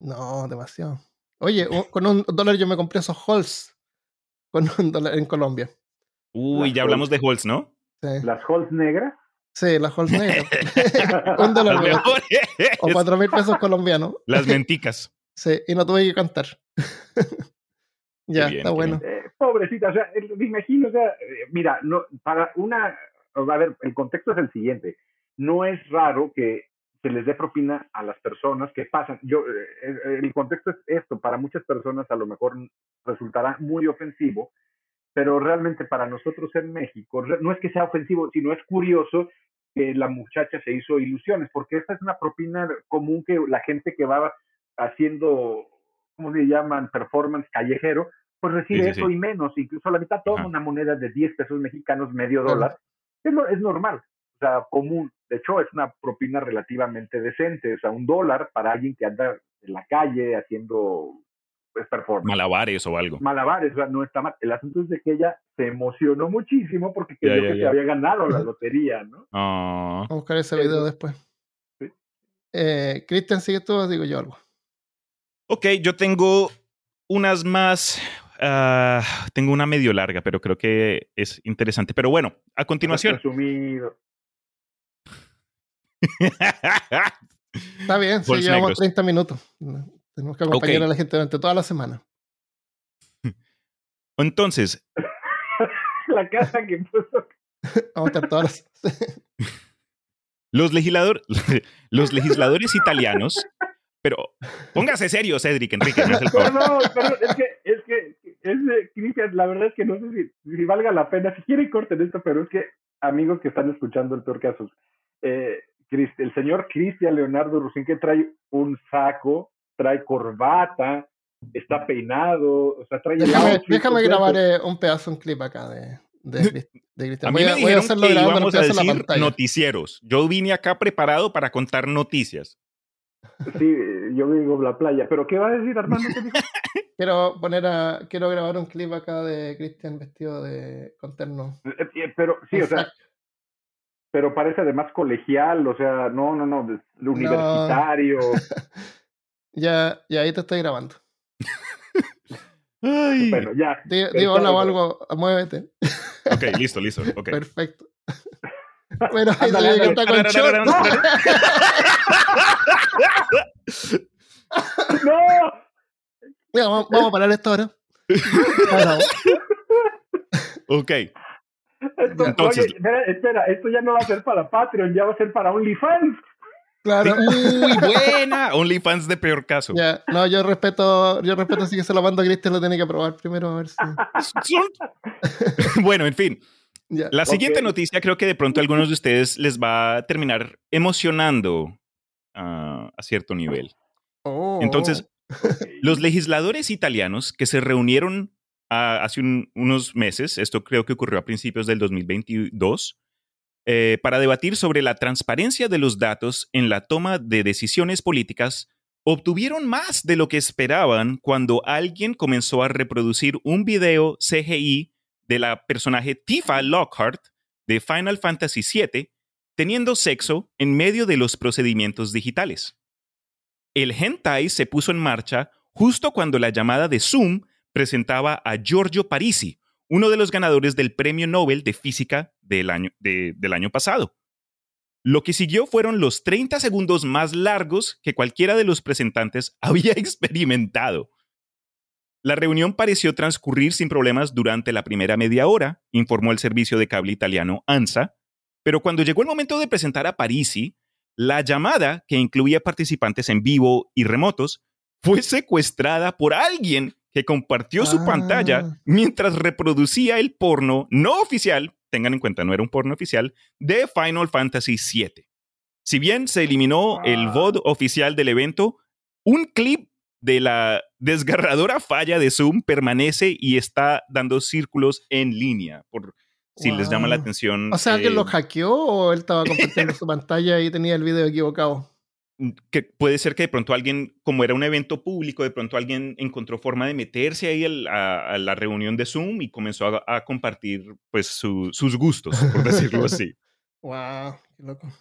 No, demasiado. Oye, con un dólar yo me compré esos Halls en Colombia. Uy, ya hablamos de Halls, ¿no? Sí. ¿Las Halls negras? Sí, las Halls negras. un dólar o cuatro mil pesos colombianos. Las menticas. sí, y no tuve que cantar. ya, está bueno. Eh, pobrecita, o sea, me imagino, o sea, eh, mira, no, para una, a ver, el contexto es el siguiente. No es raro que se les dé propina a las personas que pasan. Yo, eh, el contexto es esto, para muchas personas a lo mejor resultará muy ofensivo, pero realmente para nosotros en México no es que sea ofensivo, sino es curioso que la muchacha se hizo ilusiones, porque esta es una propina común que la gente que va haciendo, ¿cómo se llaman? Performance callejero, pues recibe eso y menos, incluso la mitad toma una moneda de 10 pesos mexicanos, medio dólar, es, es normal, o sea, común. De hecho, es una propina relativamente decente, o sea, un dólar para alguien que anda en la calle haciendo pues, performance. Malabares o algo. Malabares, o sea, no está mal. El asunto es de que ella se emocionó muchísimo porque creyó que se había ganado la lotería, ¿no? Ah. Vamos a buscar ese video después. Eh, Cristian, sigue tú o digo yo algo. Ok, yo tengo unas más. Uh, tengo una medio larga, pero creo que es interesante. Pero bueno, a continuación. Resumido. Está bien, sí, llevamos 30 minutos. Tenemos que acompañar a la gente durante toda la semana. Entonces. la casa que puso. Vamos a estar todas los, legislador, los legisladores italianos. Pero póngase serio, Cedric, Enrique. No, no, pero es que, es que, es Cristian, la verdad es que no sé si, valga la pena. Si quieren, corten esto, pero es que, amigos que están escuchando el peor caso, eh, el señor Cristian Leonardo Rusín, que trae un saco, trae corbata, está peinado, o sea, trae... Déjame, déjame grabar eh, un pedazo, un clip acá de, de, de Cristian. Voy, a, voy a hacerlo que íbamos a decir noticieros. Yo vine acá preparado para contar noticias. Sí, yo digo la playa, pero ¿qué va a decir Armando? quiero poner a, quiero grabar un clip acá de Cristian vestido de conterno. Eh, eh, pero sí, o sea, pero parece además colegial, o sea, no, no, no, universitario. ya, ya ahí te estoy grabando. Bueno, ya. Digo, hola o algo, muévete. Ok, listo, listo. Okay. Perfecto. Bueno, ahí se que está con ¡No! Mira, vamos, vamos, a parar esto ahora. ok. Entonces, espera, espera, esto ya no va a ser para Patreon, ya va a ser para OnlyFans. Claro. Muy buena. OnlyFans de peor caso. Ya, no, yo respeto, yo respeto así que se lo mando a Cristian, lo tiene que probar primero a ver si. bueno, en fin. La siguiente noticia creo que de pronto a algunos de ustedes les va a terminar emocionando a cierto nivel. Oh. Entonces, los legisladores italianos que se reunieron hace unos meses, esto creo que ocurrió a principios del 2022, eh, para debatir sobre la transparencia de los datos en la toma de decisiones políticas, obtuvieron más de lo que esperaban cuando alguien comenzó a reproducir un video CGI de la personaje Tifa Lockhart de Final Fantasy VII teniendo sexo en medio de los procedimientos digitales. El hentai se puso en marcha justo cuando la llamada de Zoom presentaba a Giorgio Parisi, uno de los ganadores del Premio Nobel de Física del año, del año pasado. Lo que siguió fueron los 30 segundos más largos que cualquiera de los presentantes había experimentado. La reunión pareció transcurrir sin problemas durante la primera media hora, informó el servicio de cable italiano ANSA, pero cuando llegó el momento de presentar a Parisi, la llamada, que incluía participantes en vivo y remotos, fue secuestrada por alguien que compartió su pantalla ah. mientras reproducía el porno no oficial, tengan en cuenta, no era un porno oficial, de Final Fantasy VII. Si bien se eliminó el ah. VOD oficial del evento, un clip de la desgarradora falla de Zoom permanece y está dando círculos en línea, por si les llama la atención. O sea, ¿alguien lo eh, hackeó o él estaba compartiendo su pantalla y tenía el video equivocado? que puede ser que de pronto alguien, como era un evento público, de pronto alguien encontró forma de meterse ahí a, la reunión de Zoom y comenzó a, compartir pues sus gustos, por decirlo así. wow, qué loco.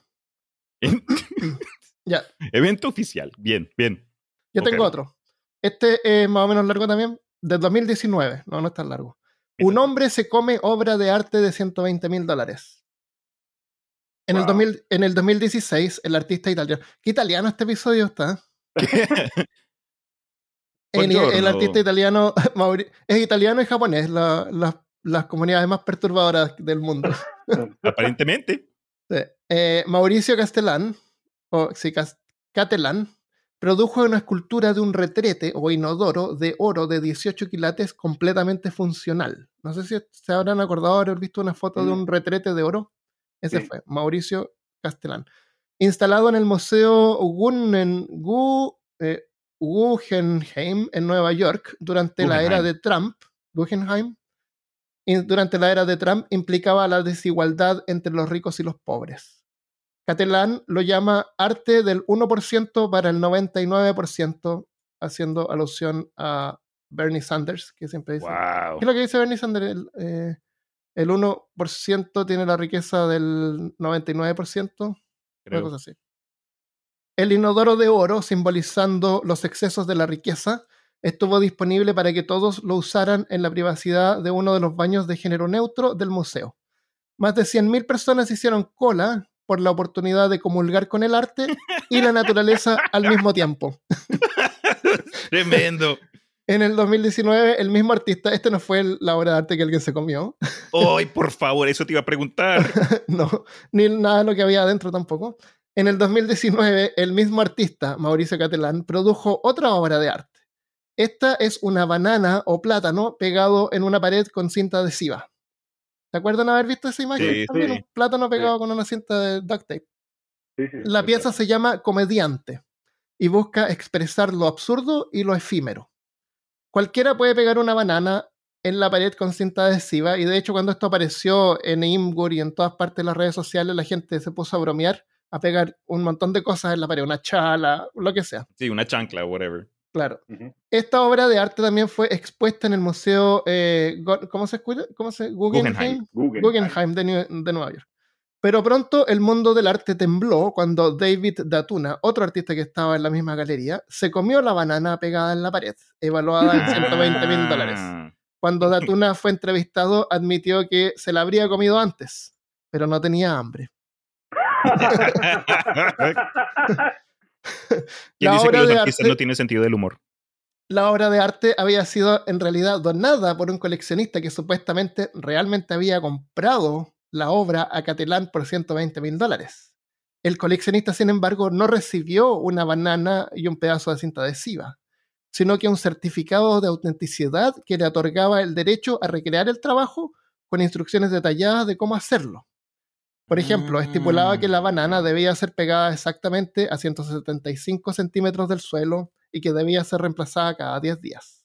ya. Evento oficial, bien, bien. Yo tengo otro. Este es más o menos largo también, del 2019, no, no es tan largo. Un hombre se come obra de arte de 120 mil dólares. En, el en el 2016, el artista italiano. ¿Qué italiano este episodio está? el, artista italiano. es italiano y japonés, las comunidades más perturbadoras del mundo. Aparentemente. Eh, Mauricio Castellán, o sí, Catelán, produjo una escultura de un retrete o inodoro de oro de 18 quilates completamente funcional. No sé si se habrán acordado haber visto una foto de mm. un retrete de oro. Ese fue, Mauricio Castellán. Instalado en el Museo eh, Guggenheim en Nueva York durante la era de Trump, Guggenheim, durante la era de Trump implicaba la desigualdad entre los ricos y los pobres. Catalán lo llama arte del 1% para el 99%, haciendo alusión a Bernie Sanders, que siempre dice. ¿Qué es lo que dice Bernie Sanders? Eh, el 1% tiene la riqueza del 99%, una cosa así. El inodoro de oro, simbolizando los excesos de la riqueza, estuvo disponible para que todos lo usaran en la privacidad de uno de los baños de género neutro del museo. Más de 100.000 personas hicieron cola por la oportunidad de comulgar con el arte y la naturaleza al mismo tiempo. Tremendo. En el 2019, el mismo artista, este no fue la obra de arte que alguien se comió. ¡Ay, por favor! Eso te iba a preguntar. no, ni nada de lo que había adentro tampoco. En el 2019, el mismo artista, Mauricio Catelán, produjo otra obra de arte. Esta es una banana o plátano pegado en una pared con cinta adhesiva. ¿Te acuerdan haber visto esa imagen? Sí, También un plátano pegado con una cinta de duct tape. la pieza se llama Comediante y busca expresar lo absurdo y lo efímero. Cualquiera puede pegar una banana en la pared con cinta adhesiva y de hecho cuando esto apareció en Imgur y en todas partes de las redes sociales la gente se puso a bromear, a pegar un montón de cosas en la pared, una chala, lo que sea. Sí, una chancla, whatever. Claro. Esta obra de arte también fue expuesta en el museo, eh, ¿cómo se escucha? ¿Cómo se? Guggenheim. Guggenheim, de, de Nueva York. Pero pronto el mundo del arte tembló cuando David Datuna, otro artista que estaba en la misma galería, se comió la banana pegada en la pared, evaluada en 120 mil dólares. Cuando Datuna fue entrevistado, admitió que se la habría comido antes, pero no tenía hambre. ¿Quién dice que los artistas no tienen sentido del humor? la obra de arte había sido en realidad donada por un coleccionista que supuestamente realmente había comprado la obra a Catalán por 120 mil dólares. El coleccionista, sin embargo, no recibió una banana y un pedazo de cinta adhesiva, sino que un certificado de autenticidad que le otorgaba el derecho a recrear el trabajo con instrucciones detalladas de cómo hacerlo. Por ejemplo, estipulaba que la banana mm. debía ser pegada exactamente a 175 centímetros del suelo y que debía ser reemplazada cada 10 días.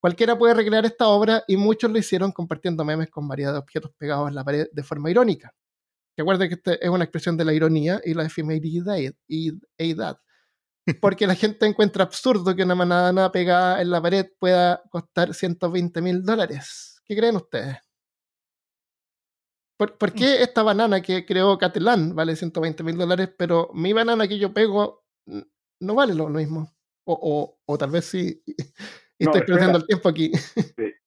Cualquiera puede recrear esta obra y muchos lo hicieron compartiendo memes con variedad de objetos pegados en la pared de forma irónica. Recuerden que esta es una expresión de la ironía y la efemeridad. Porque la gente encuentra absurdo que una banana pegada en la pared pueda costar 120 mil dólares. ¿Qué creen ustedes? ¿Por, qué esta banana que creó Catalán vale 120 mil dólares, pero mi banana que yo pego no vale lo mismo? O, o, tal vez sí. estoy perdiendo el tiempo aquí.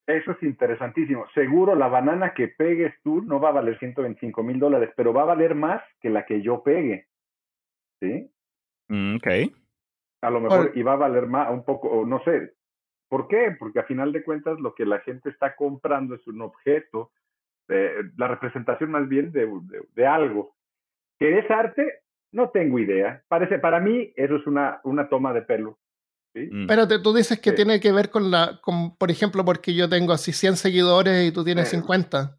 eso es interesantísimo. Seguro la banana que pegues tú no va a valer 125 mil dólares, pero va a valer más que la que yo pegue. ¿Sí? Mm, ok. A lo mejor, y va a valer más, un poco, o no sé. ¿Por qué? Porque a final de cuentas lo que la gente está comprando es un objeto la representación más bien de, de, algo. ¿Que es arte? No tengo idea. Parece, para mí eso es una, una toma de pelo. ¿sí? Mm. Espérate, tú dices que tiene que ver con la, con, por ejemplo, porque yo tengo así 100 seguidores y tú tienes 50.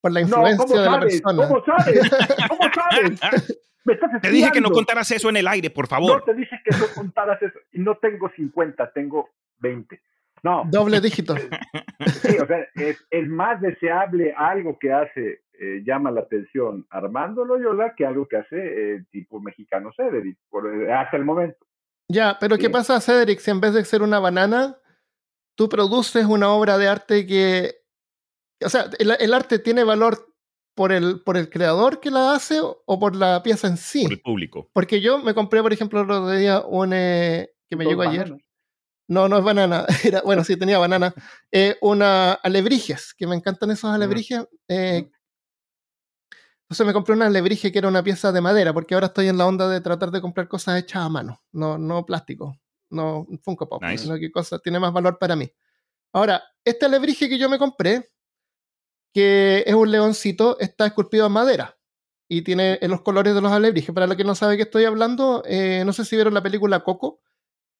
Por la influencia de la persona. ¿Cómo sabes? ¿Cómo sabes? Me estás te dije que no contaras eso en el aire, por favor. No, te dije que no contaras eso. Y no tengo 50, tengo 20. No. Doble dígito. Sí, o sea, es, más deseable algo que hace, eh, llama la atención Armando Loyola que algo que hace eh, tipo mexicano Cedric, eh, hasta el momento. Ya, pero ¿qué pasa, Cedric? Si en vez de ser una banana, tú produces una obra de arte que. O sea, el, arte tiene valor por el, por el creador que la hace o por la pieza en sí. Por el público. Porque yo me compré, por ejemplo, el otro día un. que me llegó ayer. No, no es banana. Era, bueno, sí tenía banana. Eh, una alebrijes, que me encantan esos alebrijes. Eh, entonces me compré una alebrije que era una pieza de madera, porque ahora estoy en la onda de tratar de comprar cosas hechas a mano, no, no plástico, no Funko Pop, sino que cosa tiene más valor para mí. Ahora, este alebrije que yo me compré, que es un leoncito, está esculpido en madera y tiene los colores de los alebrijes. Para los que no sabe qué estoy hablando, eh, no sé si vieron la película Coco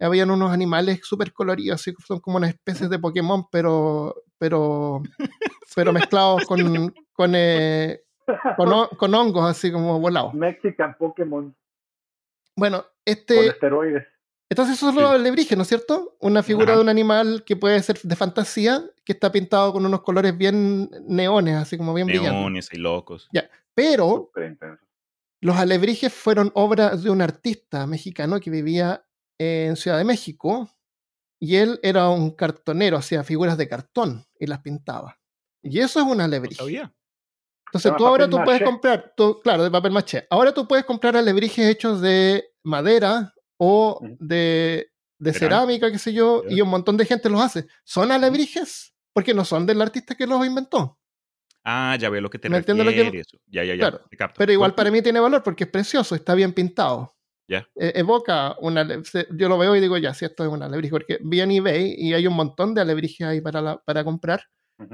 habían unos animales súper coloridos, así son como unas especies de Pokémon, pero, pero, pero mezclados con, con, eh, con, hongos, así como volados. Mexican Pokémon. Bueno, este... Con esteroides. Entonces eso es lo alebrije, ¿no es cierto? Una figura de un animal que puede ser de fantasía, que está pintado con unos colores bien neones, así como bien neones brillantes. Neones y locos. Ya, pero los alebrijes fueron obra de un artista mexicano que vivía en Ciudad de México y él era un cartonero, hacía figuras de cartón y las pintaba. Y eso es una alebrije. Entonces tú ahora tú puedes comprar, claro, de papel maché. Ahora tú puedes comprar alebrijes hechos de madera o de, de cerámica, qué sé yo, y un montón de gente los hace. ¿Son alebrijes? Porque no son del artista que los inventó. Ah, ya veo lo que te ¿Me refieres. Lo que... Ya, ya, ya. Pero igual para mí tiene valor porque es precioso, está bien pintado. E, evoca una. Yo lo veo y digo, ya, si esto es un alebrije, porque vi en eBay y hay un montón de alebrijes ahí para, para comprar,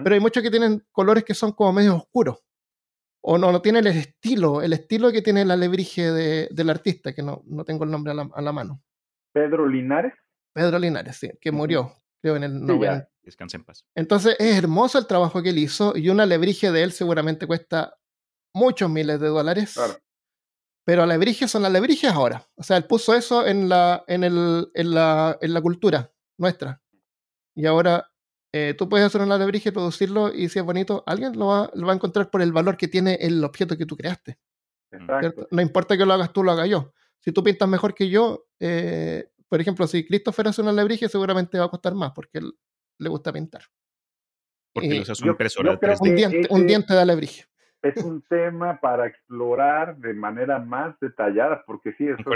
pero hay muchos que tienen colores que son como medio oscuros. O no, no tienen el estilo, el estilo que tiene el alebrije de, del artista, que no, no tengo el nombre a la, mano. Pedro Linares. Pedro Linares, sí, que murió, creo, en el 90. Descanse en paz. Entonces es hermoso el trabajo que él hizo y un alebrije de él seguramente cuesta muchos miles de dólares. Claro. Pero alebrijes son alebrijes ahora. O sea, él puso eso en la, en el, en la, en la cultura nuestra. Y ahora eh, tú puedes hacer un alebrije, producirlo y si es bonito, alguien lo va, lo va, a encontrar por el valor que tiene el objeto que tú creaste. No importa que lo hagas tú, lo haga yo. Si tú pintas mejor que yo, eh, por ejemplo, si Christopher hace un alebrije, seguramente va a costar más porque él le gusta pintar. Porque y, un impresora. un, diente, un diente de alebrije es un tema para explorar de manera más detallada, porque sí, eso,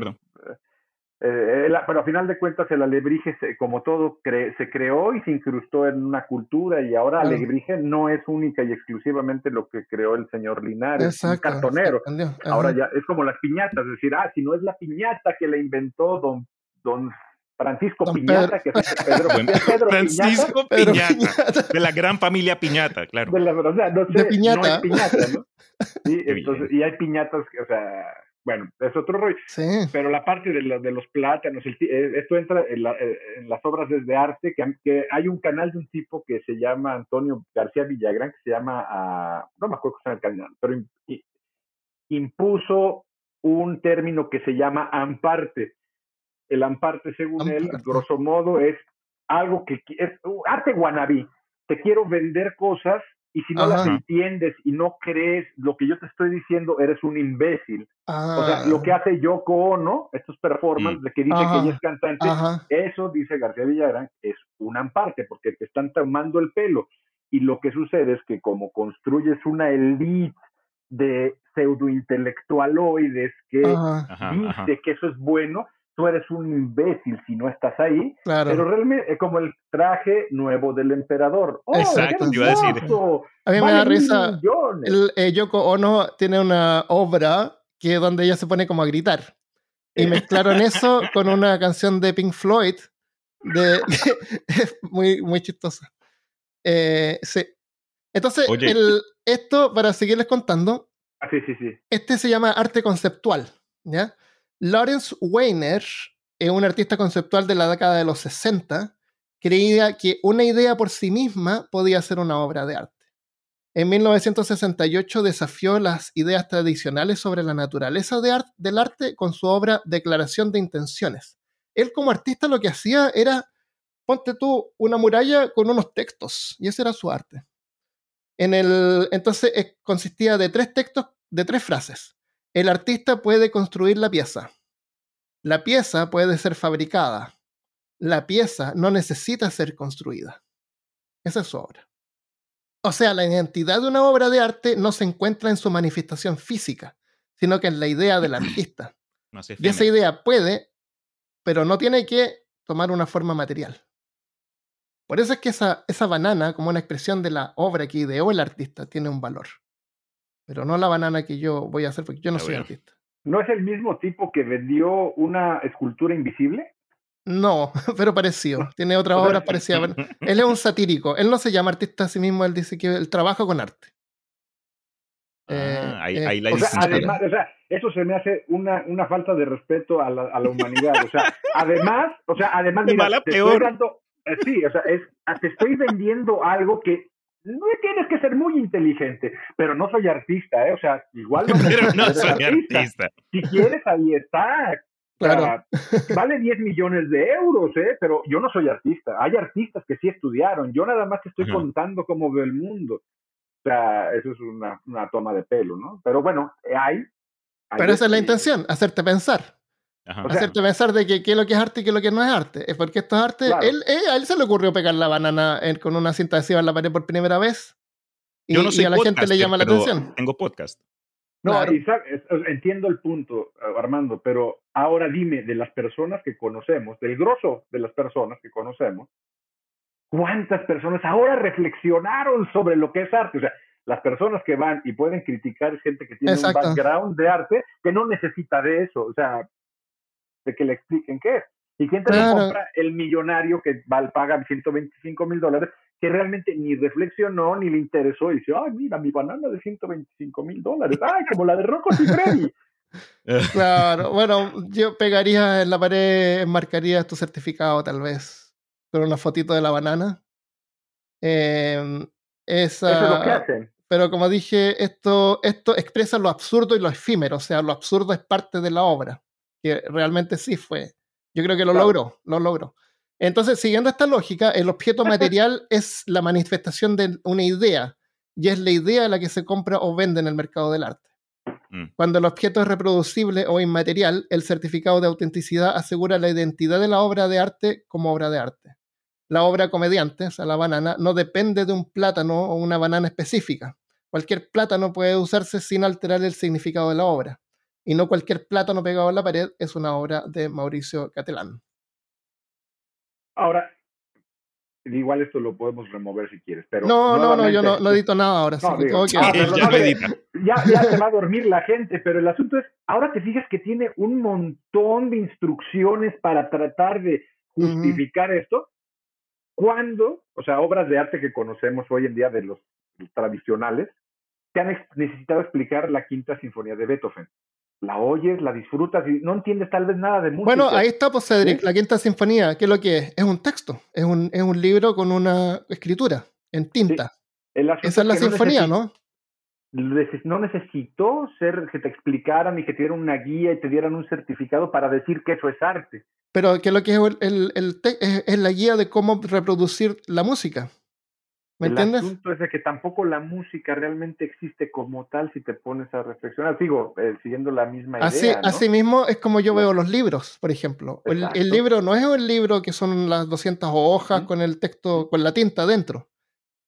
eh, eh, pero a final de cuentas el alebrije, como todo, se creó y se incrustó en una cultura y ahora el alebrije no es única y exclusivamente lo que creó el señor Linares, un cartonero. Ahora ya es como las piñatas, es decir, ah, si no es la piñata que la inventó don, don Francisco Piñata, que es Pedro, Pedro Francisco Piñata, de la gran familia Piñata, claro. De la, o sea, no sé, de Piñata. No hay piñata, ¿no? Sí, entonces, y hay piñatas, que, o sea, bueno, es otro rollo. Sí. Pero la parte de, de los plátanos, el, eh, esto entra en, la, eh, en, las obras de arte, que, que, hay un canal de un tipo que se llama Antonio García Villagrán, que se llama, uh, no me acuerdo cómo se llama el canal, pero impuso un término que se llama amparte. El amparte, según él, grosso modo, es algo que es uh, arte guanabí. Te quiero vender cosas y si no las entiendes y no crees lo que yo te estoy diciendo, eres un imbécil. O sea, lo que ah. hace Yoko Ono, estos performances mm. de que dice que ella es cantante, eso, dice García Villarán, es un amparte, porque te están tomando el pelo. Y lo que sucede es que como construyes una elite de pseudointelectualoides que dice que eso es bueno, tú eres un imbécil si no estás ahí, pero realmente es como el traje nuevo del emperador. Oh, Exacto, iba a decir. A mí me da risa. El, eh, Yoko Ono tiene una obra que donde ella se pone como a gritar. Y mezclaron eso con una canción de Pink Floyd. De, es muy, muy chistosa. Eh, sí. Entonces, el, esto, para seguirles contando, ah, sí, sí, sí. este se llama arte conceptual. ¿ya? Lawrence Weiner, es un artista conceptual de la década de los 60, creía que una idea por sí misma podía ser una obra de arte. En 1968 desafió las ideas tradicionales sobre la naturaleza del arte con su obra Declaración de Intenciones. Él como artista lo que hacía era, ponte tú una muralla con unos textos, y ese era su arte. En el, entonces eh, consistía de tres textos, de tres frases. El artista puede construir la pieza. La pieza puede ser fabricada. La pieza no necesita ser construida. Esa es su obra. O sea, la identidad de una obra de arte no se encuentra en su manifestación física, sino que en la idea del artista. y esa idea puede, pero no tiene que tomar una forma material. Por eso es que esa, esa banana, como una expresión de la obra que ideó el artista, tiene un valor pero no la banana que yo voy a hacer porque yo no soy artista. ¿No es el mismo tipo que vendió una escultura invisible? No, pero parecido. Tiene otras obras parecidas. Él es un satírico. Él no se llama artista a sí mismo, él dice que él trabaja con arte. Ah, eh, ahí, eh, la o sea, además, o sea, eso se me hace una, una falta de respeto a la, a la, humanidad. O sea, además, o sea, además, mira, te estoy dando, eh, sí, o sea, es, te estoy vendiendo algo que no tienes que ser muy inteligente, pero no soy artista, ¿eh? O sea, igual no, no soy artista. Si quieres, ahí está. Claro. vale 10 millones de euros, ¿eh? Pero yo no soy artista. Hay artistas que sí estudiaron. Yo nada más te estoy contando cómo veo el mundo. O sea, eso es una, una toma de pelo, ¿no? Pero bueno, hay. pero esa es la intención, hacerte pensar. Hacerte pensar de qué es lo que es arte y qué es lo que no es arte. Es porque esto es arte. Él, eh, a él se le ocurrió pegar la banana con una cinta adhesiva en la pared por primera vez. Y, Yo no a la gente le llama la atención. Tengo podcast. No, entiendo el punto, Armando, pero ahora dime, de las personas que conocemos, del grosso de las personas que conocemos, ¿cuántas personas ahora reflexionaron sobre lo que es arte? O sea, las personas que van y pueden criticar es gente que tiene un background de arte que no necesita de eso. O sea, de que le expliquen qué es. ¿Y quién te lo compra? El millonario que va, paga 125 mil dólares, que realmente ni reflexionó ni le interesó y dice, ay, mira, mi banana de 125 mil dólares, ay, como la de Rocco y Freddy. claro, bueno, yo pegaría en la pared, marcaría tu certificado tal vez, con una fotito de la banana. Em, esa, Eso es lo que hacen. Pero como dije, esto, esto expresa lo absurdo y lo efímero, o sea, lo absurdo es parte de la obra que realmente sí fue. Yo creo que lo logró, lo logró. Entonces, siguiendo esta lógica, el objeto material es la manifestación de una idea y es la idea la que se compra o vende en el mercado del arte. Mm. Cuando el objeto es reproducible o inmaterial, el certificado de autenticidad asegura la identidad de la obra de arte como obra de arte. La obra comediante, o sea, la banana, no depende de un plátano o una banana específica. Cualquier plátano puede usarse sin alterar el significado de la obra y no cualquier plátano pegado en la pared es una obra de Mauricio Catelán. Ahora, igual esto lo podemos remover si quieres, pero... No, no, no, yo no, edito nada ahora. Ah, ya, ya, se va a dormir la gente, pero el asunto es, ahora te fijas que tiene un montón de instrucciones para tratar de justificar esto cuando, o sea, obras de arte que conocemos hoy en día de los, tradicionales, te han necesitado explicar la quinta sinfonía de Beethoven. La oyes, la disfrutas y no entiendes tal vez nada de música. Bueno, ahí está, pues, Cedric, la quinta sinfonía. ¿Qué es lo que es? Es un texto, es un, es un libro con una escritura en tinta. Esa es la sinfonía, ¿no? no necesitó ser que te explicaran y que te dieran una guía y te dieran un certificado para decir que eso es arte. Pero que lo que es, el, el, es, la guía de cómo reproducir la música. ¿Me entiendes? El asunto es de que tampoco la música realmente existe como tal si te pones a reflexionar. Sigo eh, siguiendo la misma idea. Así, así mismo es como yo veo los libros, por ejemplo. El, el, libro no es un libro que son las 200 hojas con el texto, con la tinta dentro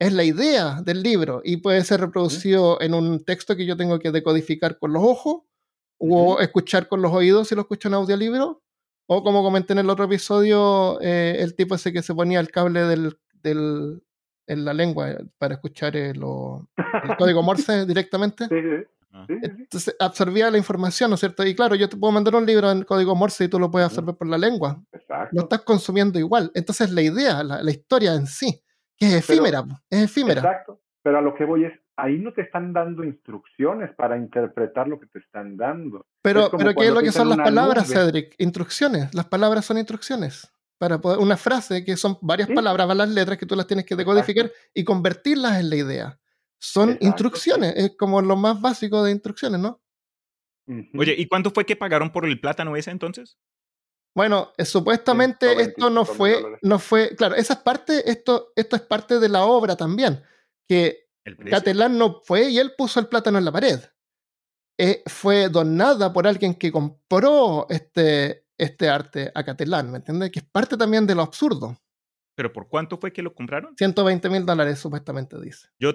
es la idea del libro y puede ser reproducido en un texto que yo tengo que decodificar con los ojos o escuchar con los oídos si lo escucho en audiolibro. O como comenté en el otro episodio, eh, el tipo ese que se ponía el cable del, del en la lengua para escuchar el, el código Morse directamente. Ah. Entonces absorbía la información, ¿no es cierto? Y claro, yo te puedo mandar un libro en código Morse y tú lo puedes absorber por la lengua. Exacto. Lo estás consumiendo igual. Entonces la idea, la historia en sí, es efímera, es efímera. Exacto, pero a lo que voy es, ahí no te están dando instrucciones para interpretar lo que te están dando. Pero, pero ¿qué es lo que son las palabras, Cedric? Instrucciones. Las palabras son instrucciones. Para poder, una frase que son varias palabras, varias letras que tú las tienes que decodificar y convertirlas en la idea. Son instrucciones, es como lo más básico de instrucciones, ¿no? Oye, ¿y cuánto fue que pagaron por el plátano ese entonces? Bueno, eh, supuestamente esto no fue, no fue, claro, esa es parte, esto, esto es parte de la obra también, que Catelán no fue y él puso el plátano en la pared. Eh, fue donada por alguien que compró este, este arte a Catelán, ¿me entiendes? Que es parte también de lo absurdo. ¿Pero por cuánto fue que lo compraron? 120 mil dólares, supuestamente dice. Yo,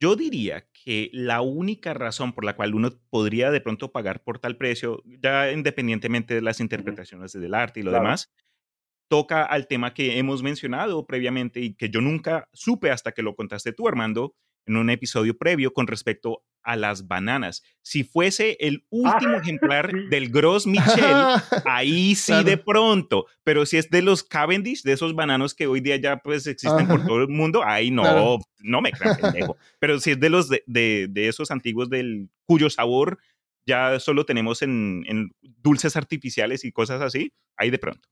yo diría que la única razón por la cual uno podría de pronto pagar por tal precio, ya independientemente de las interpretaciones del arte y lo demás, toca al tema que hemos mencionado previamente y que yo nunca supe hasta que lo contaste tú, Armando, en un episodio previo con respecto a las bananas. Si fuese el último ejemplar del Gros Michel, ahí sí de pronto, pero si es de los Cavendish, de esos bananos que hoy día ya pues existen por todo el mundo, ahí no, no me crean pendejo. Pero si es de los de, de, esos antiguos del cuyo sabor ya solo tenemos en, en dulces artificiales y cosas así, ahí de pronto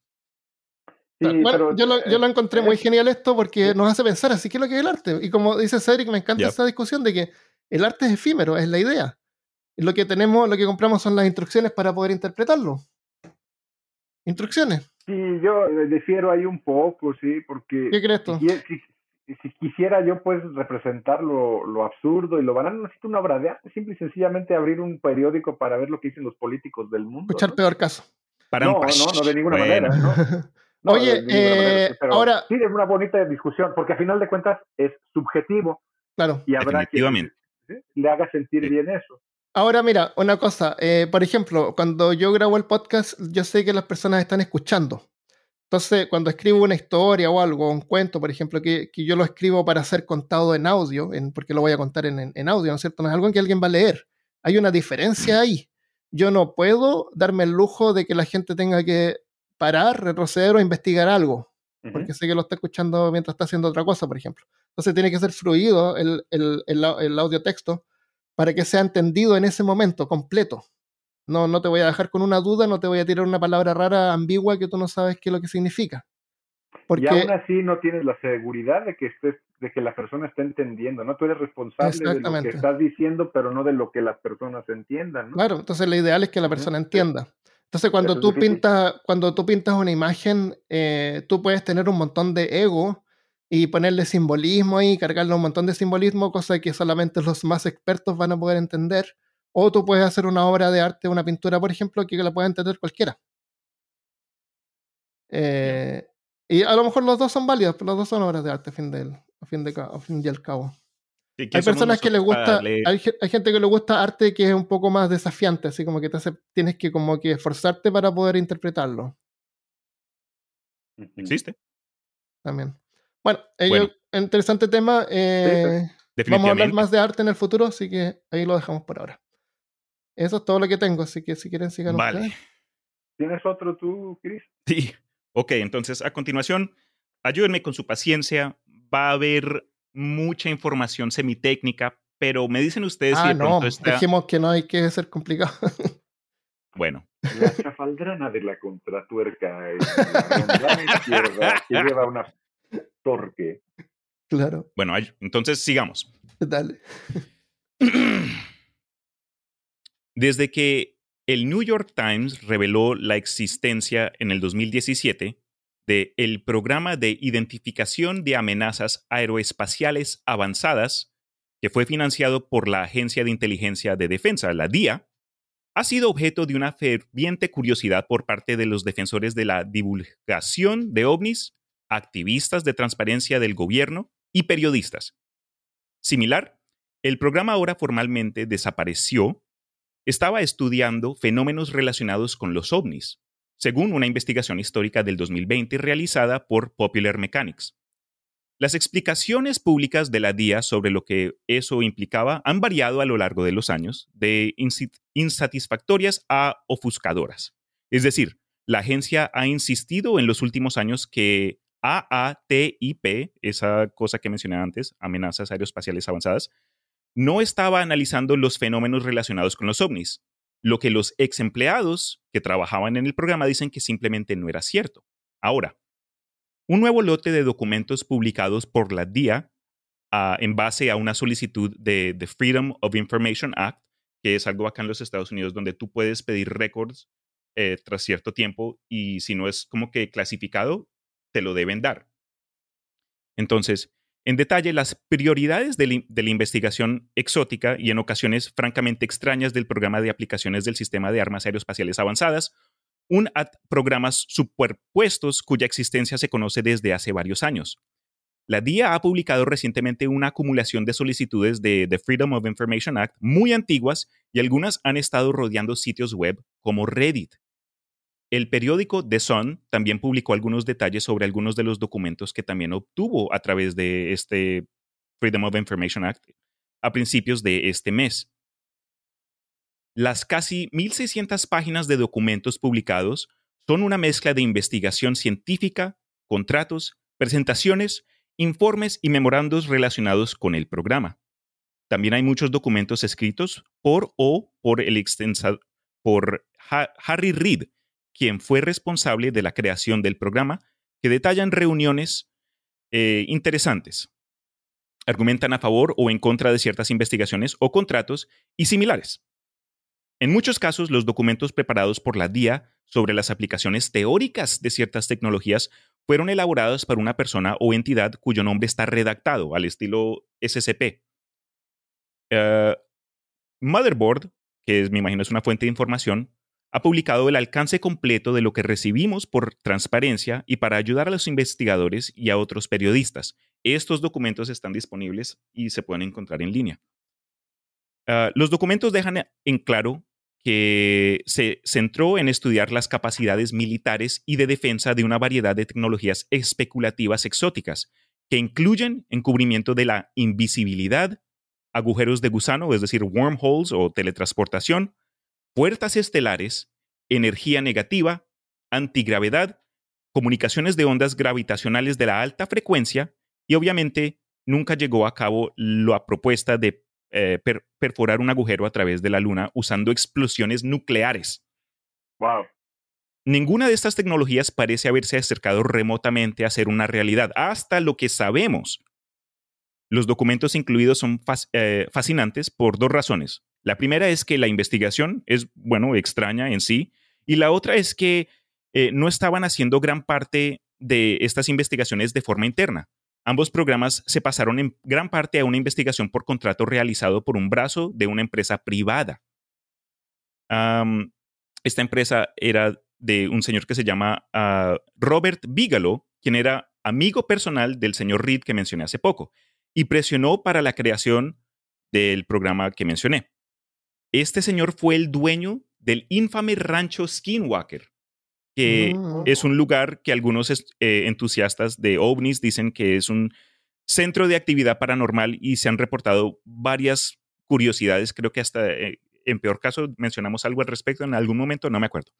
bueno, yo, lo, yo, lo, encontré muy genial esto porque nos hace pensar, así que lo que es el arte. Y como dice Cedric, me encanta esa discusión de que el arte es efímero, es la idea. Lo que tenemos, lo que compramos son las instrucciones para poder interpretarlo. Instrucciones. Sí, yo difiero ahí un poco, sí, porque... ¿Qué crees tú? Si, quisiera yo pues representar lo, lo, absurdo y lo banal, necesito una obra de arte, simple y sencillamente abrir un periódico para ver lo que dicen los políticos del mundo. Escuchar peor caso. Para no, no, no, de ninguna manera. ¿no? Oye, eh, ahora. Sí, es una bonita discusión, porque a final de cuentas es subjetivo. Claro. Y habrá que le haga sentir bien eso. Ahora, mira, una cosa. Eh, por ejemplo, cuando yo grabo el podcast, yo sé que las personas están escuchando. Entonces, cuando escribo una historia o algo, un cuento, por ejemplo, que, que yo lo escribo para ser contado en audio, en, porque lo voy a contar en, en, audio, ¿no es cierto? No es algo que alguien va a leer. Hay una diferencia ahí. Yo no puedo darme el lujo de que la gente tenga que parar, retroceder o investigar algo, porque sé que lo está escuchando mientras está haciendo otra cosa, por ejemplo. Entonces tiene que ser fluido el, el, el, audio texto para que sea entendido en ese momento completo. No, no te voy a dejar con una duda, no te voy a tirar una palabra rara, ambigua, que tú no sabes qué es lo que significa. Porque, y aún así no tienes la seguridad de que estés, de que la persona esté entendiendo, ¿no? Tú eres responsable de lo que estás diciendo, pero no de lo que las personas entiendan. Claro, entonces lo ideal es que la persona entienda. Entonces, cuando tú, pintas, cuando tú pintas una imagen, eh, tú puedes tener un montón de ego y ponerle simbolismo ahí, cargarle un montón de simbolismo, cosa que solamente los más expertos van a poder entender. O tú puedes hacer una obra de arte, una pintura, por ejemplo, que la pueda entender cualquiera. Eh, y a lo mejor los dos son válidos, pero los dos son obras de arte, a fin, del, a fin, de, a fin y al cabo hay personas que les gusta, hay, gente que le gusta arte que es un poco más desafiante, así como que te tienes que como que esforzarte para poder interpretarlo. Existe. También. Bueno, interesante tema. Eh, vamos a hablar más de arte en el futuro, así que ahí lo dejamos por ahora. Eso es todo lo que tengo, así que si quieren sigan vale. ¿Tienes otro tú, Chris? Sí. Ok, entonces a continuación, ayúdenme con su paciencia. Va a haber mucha información semitécnica, pero me dicen ustedes ah, no, dijimos que no hay que ser complicado. bueno. La chafaldrana de la contratuerca en la izquierda que lleva una torque. Claro. Bueno, entonces sigamos. Dale. Desde que el New York Times reveló la existencia en el 2017 de el Programa de Identificación de Amenazas Aeroespaciales Avanzadas, que fue financiado por la Agencia de Inteligencia de Defensa, la DIA, ha sido objeto de una ferviente curiosidad por parte de los defensores de la divulgación de ovnis, activistas de transparencia del gobierno y periodistas. Similar, el programa ahora formalmente desapareció estaba estudiando fenómenos relacionados con los ovnis, según una investigación histórica del 2020 realizada por Popular Mechanics. Las explicaciones públicas de la DIA sobre lo que eso implicaba han variado a lo largo de los años, de insatisfactorias a ofuscadoras. Es decir, la agencia ha insistido en los últimos años que AATIP, esa cosa que mencioné antes, amenazas aeroespaciales avanzadas, no estaba analizando los fenómenos relacionados con los ovnis, lo que los ex empleados que trabajaban en el programa dicen que simplemente no era cierto. Ahora, un nuevo lote de documentos publicados por la DIA ah, en base a una solicitud de The Freedom of Information Act, que es algo acá en los Estados Unidos donde tú puedes pedir récords eh, tras cierto tiempo y si no es como que clasificado, te lo deben dar. Entonces, en detalle las prioridades de, la investigación exótica y en ocasiones francamente extrañas del programa de aplicaciones del sistema de armas aeroespaciales avanzadas, un programas superpuestos cuya existencia se conoce desde hace varios años. La DIA ha publicado recientemente una acumulación de solicitudes de The Freedom of Information Act muy antiguas y algunas han estado rodeando sitios web como Reddit. El periódico The Sun también publicó algunos detalles sobre algunos de los documentos que también obtuvo a través de este Freedom of Information Act a principios de este mes. Las casi 1.600 páginas de documentos publicados son una mezcla de investigación científica, contratos, presentaciones, informes y memorandos relacionados con el programa. También hay muchos documentos escritos por o por el extensa, por Harry Reid, quien fue responsable de la creación del programa, que detallan reuniones eh, interesantes. Argumentan a favor o en contra de ciertas investigaciones o contratos y similares. En muchos casos, los documentos preparados por la DIA sobre las aplicaciones teóricas de ciertas tecnologías fueron elaborados por una persona o entidad cuyo nombre está redactado al estilo SCP. Eh, Motherboard, que es, me imagino es una fuente de información, ha publicado el alcance completo de lo que recibimos por transparencia y para ayudar a los investigadores y a otros periodistas. Estos documentos están disponibles y se pueden encontrar en línea. Ah, los documentos dejan en claro que se centró en estudiar las capacidades militares y de defensa de una variedad de tecnologías especulativas exóticas, que incluyen encubrimiento de la invisibilidad, agujeros de gusano, es decir, wormholes o teletransportación, puertas estelares, energía negativa, antigravedad, comunicaciones de ondas gravitacionales de la alta frecuencia y obviamente nunca llegó a cabo la propuesta de eh, perforar un agujero a través de la Luna usando explosiones nucleares. Wow. Ninguna de estas tecnologías parece haberse acercado remotamente a ser una realidad, hasta lo que sabemos. Los documentos incluidos son eh, fascinantes por dos razones. La primera es que la investigación es, bueno, extraña en sí, y la otra es que eh, no estaban haciendo gran parte de estas investigaciones de forma interna. Ambos programas se pasaron en gran parte a una investigación por contrato realizado por un brazo de una empresa privada. esta empresa era de un señor que se llama ah, Robert Bigelow, quien era amigo personal del señor Reed que mencioné hace poco, y presionó para la creación del programa que mencioné. Este señor fue el dueño del infame rancho Skinwalker, que mm. es un lugar que algunos eh, entusiastas de ovnis dicen que es un centro de actividad paranormal y se han reportado varias curiosidades. Creo que hasta eh, en peor caso mencionamos algo al respecto en algún momento, no me acuerdo.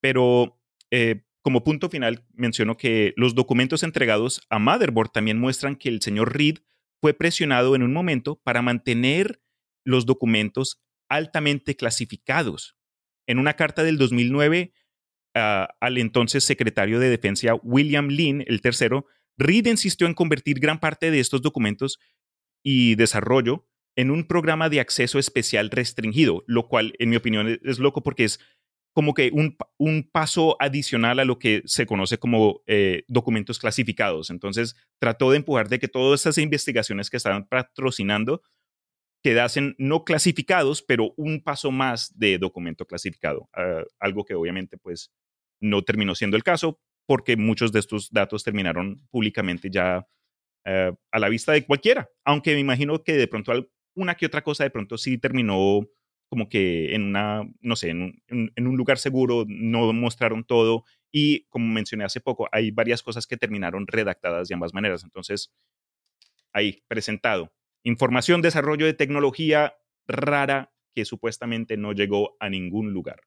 Pero eh, como punto final, menciono que los documentos entregados a Motherboard también muestran que el señor Reed fue presionado en un momento para mantener los documentos altamente clasificados. En una carta del 2009 ah, al entonces secretario de Defensa William Lynn, el tercero, Reed insistió en convertir gran parte de estos documentos y desarrollo en un programa de acceso especial restringido, lo cual en mi opinión es loco porque es como que un, paso adicional a lo que se conoce como eh, documentos clasificados. Entonces trató de empujar de que todas estas investigaciones que estaban patrocinando quedasen no clasificados, pero un paso más de documento clasificado, ah, algo que obviamente pues no terminó siendo el caso porque muchos de estos datos terminaron públicamente ya eh, a la vista de cualquiera, aunque me imagino que de pronto una que otra cosa de pronto sí terminó como que en una, no sé, en un, en un, lugar seguro, no mostraron todo y como mencioné hace poco, hay varias cosas que terminaron redactadas de ambas maneras. Entonces, ahí, presentado. Información, desarrollo de tecnología rara que supuestamente no llegó a ningún lugar.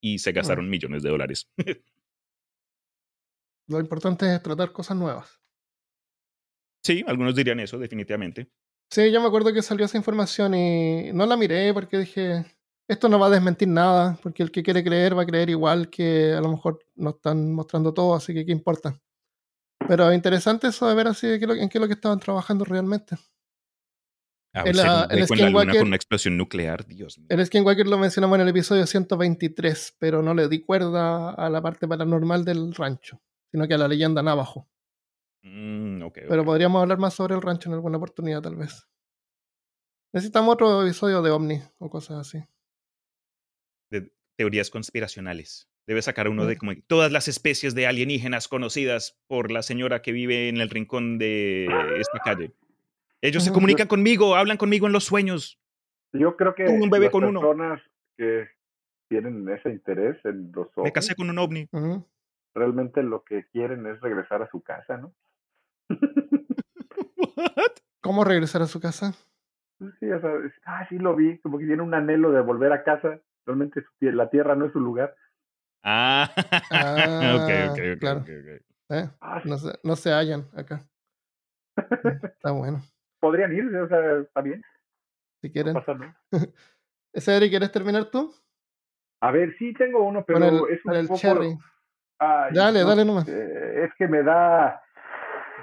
Y se gastaron millones de dólares. Lo importante es tratar cosas nuevas. Sí, algunos dirían eso, definitivamente. Sí, yo me acuerdo que salió esa información y no la miré porque dije, esto no va a desmentir nada, porque el que quiere creer va a creer igual que a lo mejor no están mostrando todo, así que qué importa. Pero interesante eso de ver así en qué es lo que estaban trabajando realmente. El, ah, el Skinwalker, con una explosión nuclear, Dios mío. Skinwalker lo mencionamos en el episodio 123, pero no le di cuerda a la parte paranormal del rancho, sino que a la leyenda Navajo. Mm, Pero podríamos hablar más sobre el rancho en alguna oportunidad, tal vez. Necesitamos otro episodio de Omni o cosas así. De teorías conspiracionales. Debe sacar uno de como todas las especies de alienígenas conocidas por la señora que vive en el rincón de esta calle. Ellos se comunican conmigo, hablan conmigo en los sueños. Yo creo que un bebé las con personas que tienen ese interés en los Me casé con un ovni. Realmente lo que quieren es regresar a su casa, ¿no? ¿Cómo regresar a su casa? Sí, o sea, ah, sí lo vi, como que tiene un anhelo de volver a casa. Realmente la tierra no es su lugar. Ah, ah ok, ok, claro. ¿Eh? Ah, no, se, no se hallan acá. Está bueno. Podrían ir, o sea, está bien. Si quieren. No pasa nada. Ese ¿quieres terminar tú? A ver, sí tengo uno, pero es un el poco... cherry. dale, dale nomás. es que me da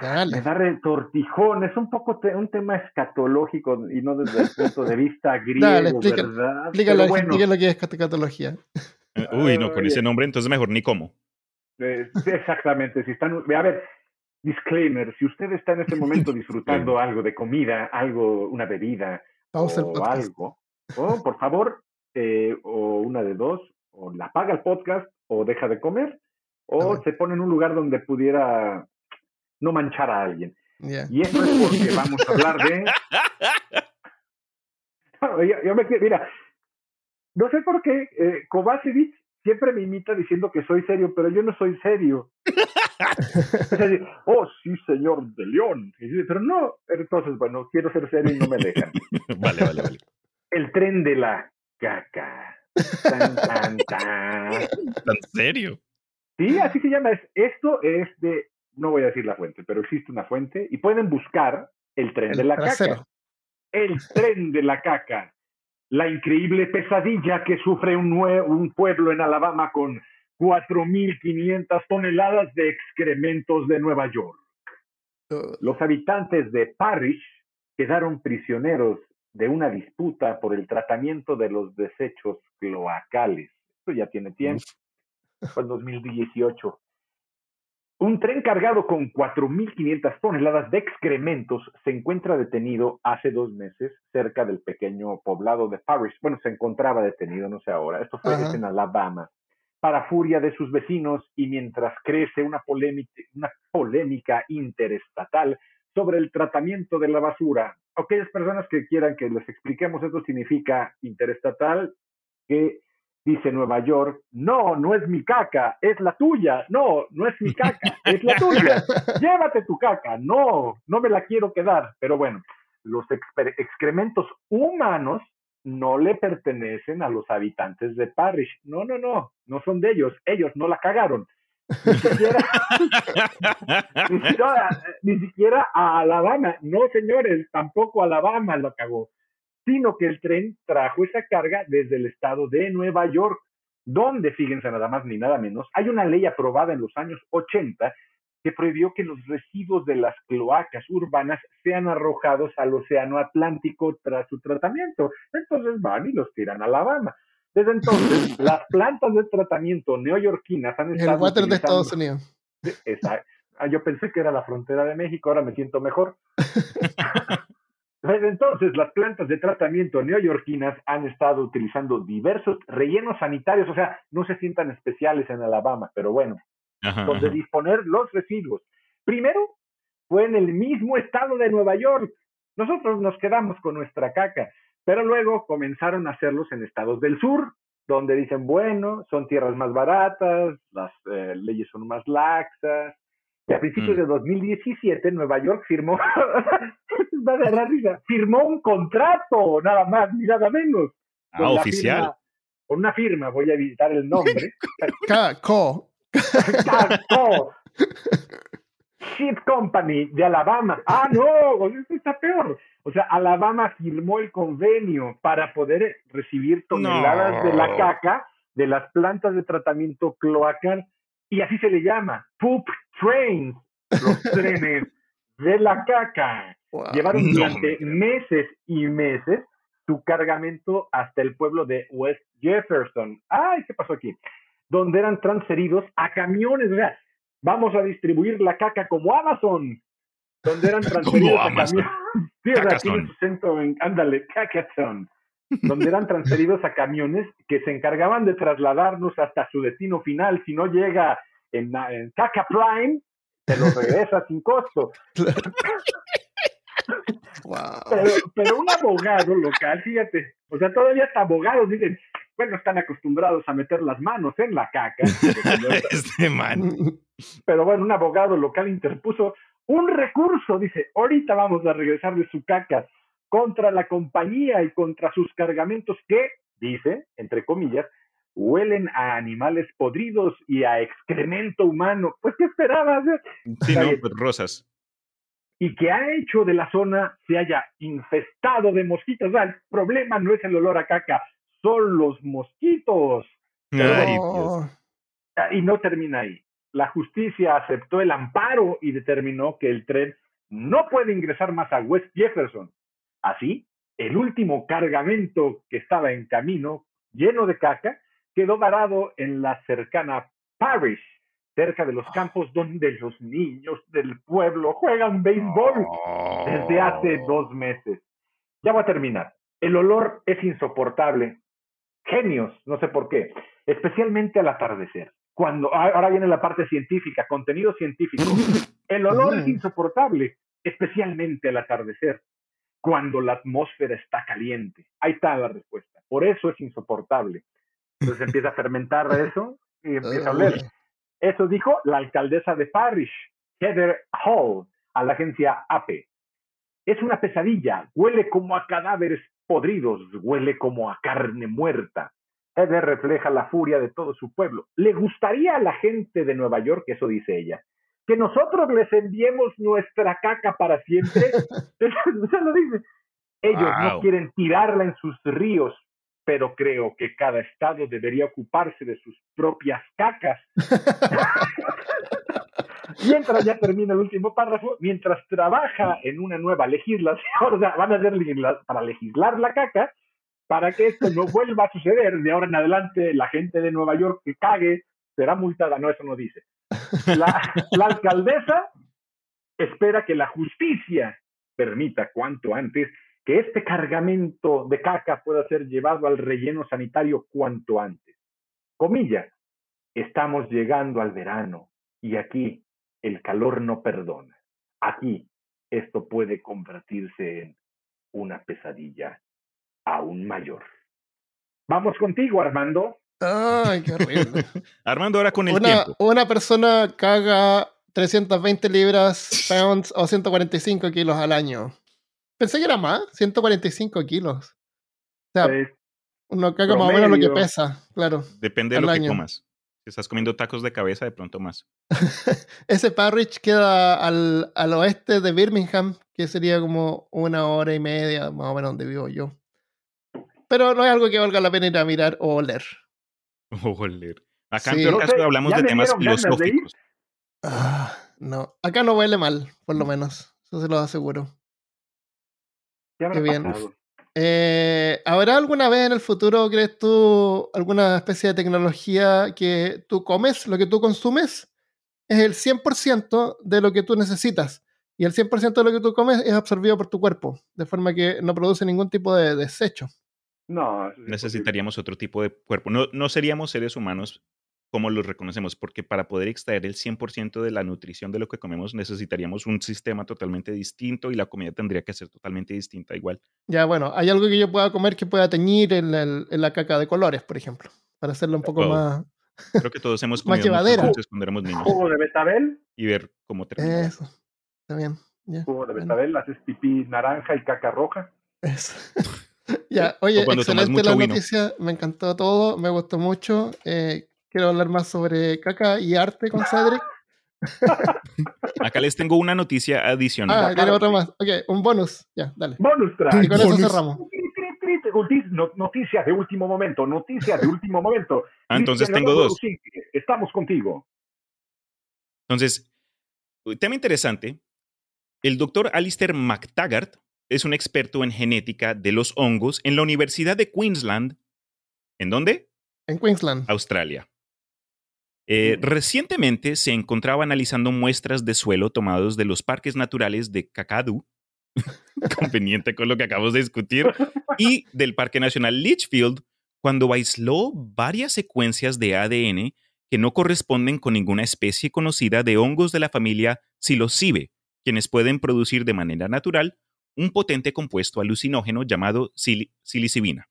me da retortijón, es un poco un tema escatológico y no desde el punto de vista griego, Dale, explica, ¿verdad? Explícalo, bueno, lo que es escatología. Eh, uy, no, con ese nombre entonces mejor ni cómo. Eh, exactamente, si están, a ver, disclaimer, si usted está en este momento disfrutando algo de comida, algo, una bebida o algo, o por favor, eh, o una de dos, o la paga el podcast o deja de comer, o se pone en un lugar donde pudiera no manchar a alguien. Y eso es porque vamos a hablar de... yo, me, mira, no sé por qué eh, Kovacevic siempre me imita diciendo que soy serio, pero yo no soy serio. oh, sí, señor de León. Pero no, entonces, bueno, quiero ser serio y no me dejan. vale, vale, vale. El tren de la caca. Tan, tan, tan. ¿Tan serio? Sí, así se llama. Esto es de no voy a decir la fuente, pero existe una fuente y pueden buscar el tren de la caca. El tren de la caca. La increíble pesadilla que sufre un, un pueblo en Alabama con 4.500 toneladas de excrementos de Nueva York. Los habitantes de Parrish quedaron prisioneros de una disputa por el tratamiento de los desechos cloacales. Esto ya tiene tiempo. Fue en 2018. Un tren cargado con 4.500 toneladas de excrementos se encuentra detenido hace dos meses cerca del pequeño poblado de Parrish. Bueno, se encontraba detenido, no sé ahora. Esto fue en Alabama. Para furia de sus vecinos y mientras crece una polémica, una polémica interestatal sobre el tratamiento de la basura. Aquellas personas que quieran que les expliquemos esto significa interestatal, que dice Nueva York, no, no es mi caca, es la tuya, no, no es mi caca, es la tuya, llévate tu caca, no, no me la quiero quedar, pero bueno, los excrementos humanos no le pertenecen a los habitantes de Parrish, no, no, no, no son de ellos, ellos no la cagaron, ni siquiera a Alabama. No, señores, tampoco Alabama lo cagó sino que el tren trajo esa carga desde el estado de Nueva York, donde, fíjense nada más ni nada menos, hay una ley aprobada en los años 80 que prohibió que los residuos de las cloacas urbanas sean arrojados al Océano Atlántico tras su tratamiento. Entonces van y los tiran a Alabama. Desde entonces, las plantas de tratamiento neoyorquinas han estado. El water de Estados Unidos. Ah, yo pensé que era la frontera de México, ahora me siento mejor. Desde entonces, las plantas de tratamiento neoyorquinas han estado utilizando diversos rellenos sanitarios, o sea, no se sientan especiales en Alabama, pero bueno, donde disponer los residuos. Primero, fue en el mismo estado de Nueva York. Nosotros nos quedamos con nuestra caca, pero luego comenzaron a hacerlos en estados del sur, donde dicen, bueno, son tierras más baratas, las eh, leyes son más laxas, y a principios mm. de 2017 Nueva York firmó, va de la risa, firmó un contrato, nada más ni nada menos. Ah, oficial. con una firma, voy a evitar el nombre. CACO. CACO. Ship Company de Alabama. Ah, no, esto está peor. O sea, Alabama firmó el convenio para poder recibir toneladas de la caca de las plantas de tratamiento cloacal y así se le llama, poop trains, los trenes de la caca. Llevaron durante meses y meses su cargamento hasta el pueblo de West Jefferson. Ay, ¿qué pasó aquí? Donde eran transferidos a camiones. Vamos a distribuir la caca como Amazon. Donde eran transferidos a camiones. Sí, en, ándale, donde eran transferidos a camiones que se encargaban de trasladarnos hasta su destino final. Si no llega en, Caca Prime, te lo regresa sin costo. Pero, un abogado local, fíjate, o sea, todavía hasta abogados dicen, bueno, están acostumbrados a meter las manos en la caca. este man. Pero bueno, un abogado local interpuso un recurso, dice, ahorita vamos a regresar de su caca contra la compañía y contra sus cargamentos que, dice, entre comillas, huelen a animales podridos y a excremento humano. Pues, ¿qué esperabas? Sí, no, pues rosas. Y que ha hecho de la zona se haya infestado de mosquitos. el problema no es el olor a caca, son los mosquitos. Ay, ah, Y no termina ahí. La justicia aceptó el amparo y determinó que el tren no puede ingresar más a West Jefferson, Así, el último cargamento que estaba en camino, lleno de caca, quedó varado en la cercana Parish, cerca de los campos donde los niños del pueblo juegan béisbol desde hace oh. dos meses. Ya voy a terminar. El olor es insoportable. Genios, no sé por qué, especialmente al atardecer. Cuando ahora viene la parte científica, contenido científico. El olor es insoportable, especialmente al atardecer cuando la atmósfera está caliente. Ahí está la respuesta. Por eso es insoportable. Entonces empieza a fermentar eso y empieza a oler. Eso dijo la alcaldesa de Parish, Heather Hall, a la agencia AP. Es una pesadilla, huele como a cadáveres podridos, huele como a carne muerta. Heather refleja la furia de todo su pueblo. Le gustaría a la gente de Nueva York, eso dice ella, que nosotros les enviemos nuestra caca para siempre. Se lo dice. Ellos no quieren tirarla en sus ríos, pero creo que cada estado debería ocuparse de sus propias cacas. mientras ya termina el último párrafo, mientras trabaja en una nueva legislación, van a hacer para legislar la caca, para que esto no vuelva a suceder de ahora en adelante, la gente de Nueva York que cague será multada. No, eso no dice. La, alcaldesa espera que la justicia permita cuanto antes que este cargamento de caca pueda ser llevado al relleno sanitario cuanto antes. Comilla, estamos llegando al verano y aquí el calor no perdona. Aquí esto puede convertirse en una pesadilla aún mayor. Vamos contigo, Armando. Ay, qué horrible. Armando, ahora con el una, tiempo. Una persona caga 320 libras, pounds o 145 kilos al año. Pensé que era más, 145 kilos. O sea, pues, uno caga más o menos lo que pesa, claro. Depende de lo que comas. Si estás comiendo tacos de cabeza, de pronto más. Ese Parrish queda al, al, oeste de Birmingham, que sería como una hora y media, más o menos donde vivo yo. Pero no es algo que valga la pena ir a mirar o oler. O oler. Acá en todo caso hablamos de temas filosóficos. Ah, no, acá no huele mal, por lo menos. Eso se lo aseguro. Qué bien. Eh, ¿Habrá alguna vez en el futuro, crees tú, alguna especie de tecnología que tú comes, lo que tú consumes, es el 100% de lo que tú necesitas? Y el 100% de lo que tú comes es absorbido por tu cuerpo, de forma que no produce ningún tipo de desecho. No. Necesitaríamos otro tipo de cuerpo. No, no seríamos seres humanos como los reconocemos, porque para poder extraer el 100% de la nutrición de lo que comemos necesitaríamos un sistema totalmente distinto y la comida tendría que ser totalmente distinta igual. Ya, bueno, hay algo que yo pueda comer que pueda teñir en, la caca de colores, por ejemplo, para hacerlo un poco más... Creo que todos hemos comido mucho cuando éramos niños. ¿Jugo de betabel? Y ver cómo termina. Eso, está bien. Jugo de betabel, haces pipí naranja y caca roja. Eso. ya, oye, excelente la noticia, me encantó todo, me gustó mucho. Eh, quiero hablar más sobre caca y arte con Cedric. Acá les tengo una noticia adicional. Ah, tiene otra más. Ok, un bonus. Ya, dale. Bonus track. Y con eso cerramos. Noticias de último momento, noticias de último momento. Ah, entonces tengo dos. estamos contigo. Entonces, tema interesante. El doctor Alistair McTaggart es un experto en genética de los hongos en la Universidad de Queensland. ¿En dónde? En Queensland. Australia. Eh, recientemente se encontraba analizando muestras de suelo tomados de los parques naturales de Kakadu, conveniente con lo que acabamos de discutir, y del Parque Nacional Litchfield, cuando aisló varias secuencias de ADN que no corresponden con ninguna especie conocida de hongos de la familia Psilocibe, quienes pueden producir de manera natural un potente compuesto alucinógeno llamado psilocibina.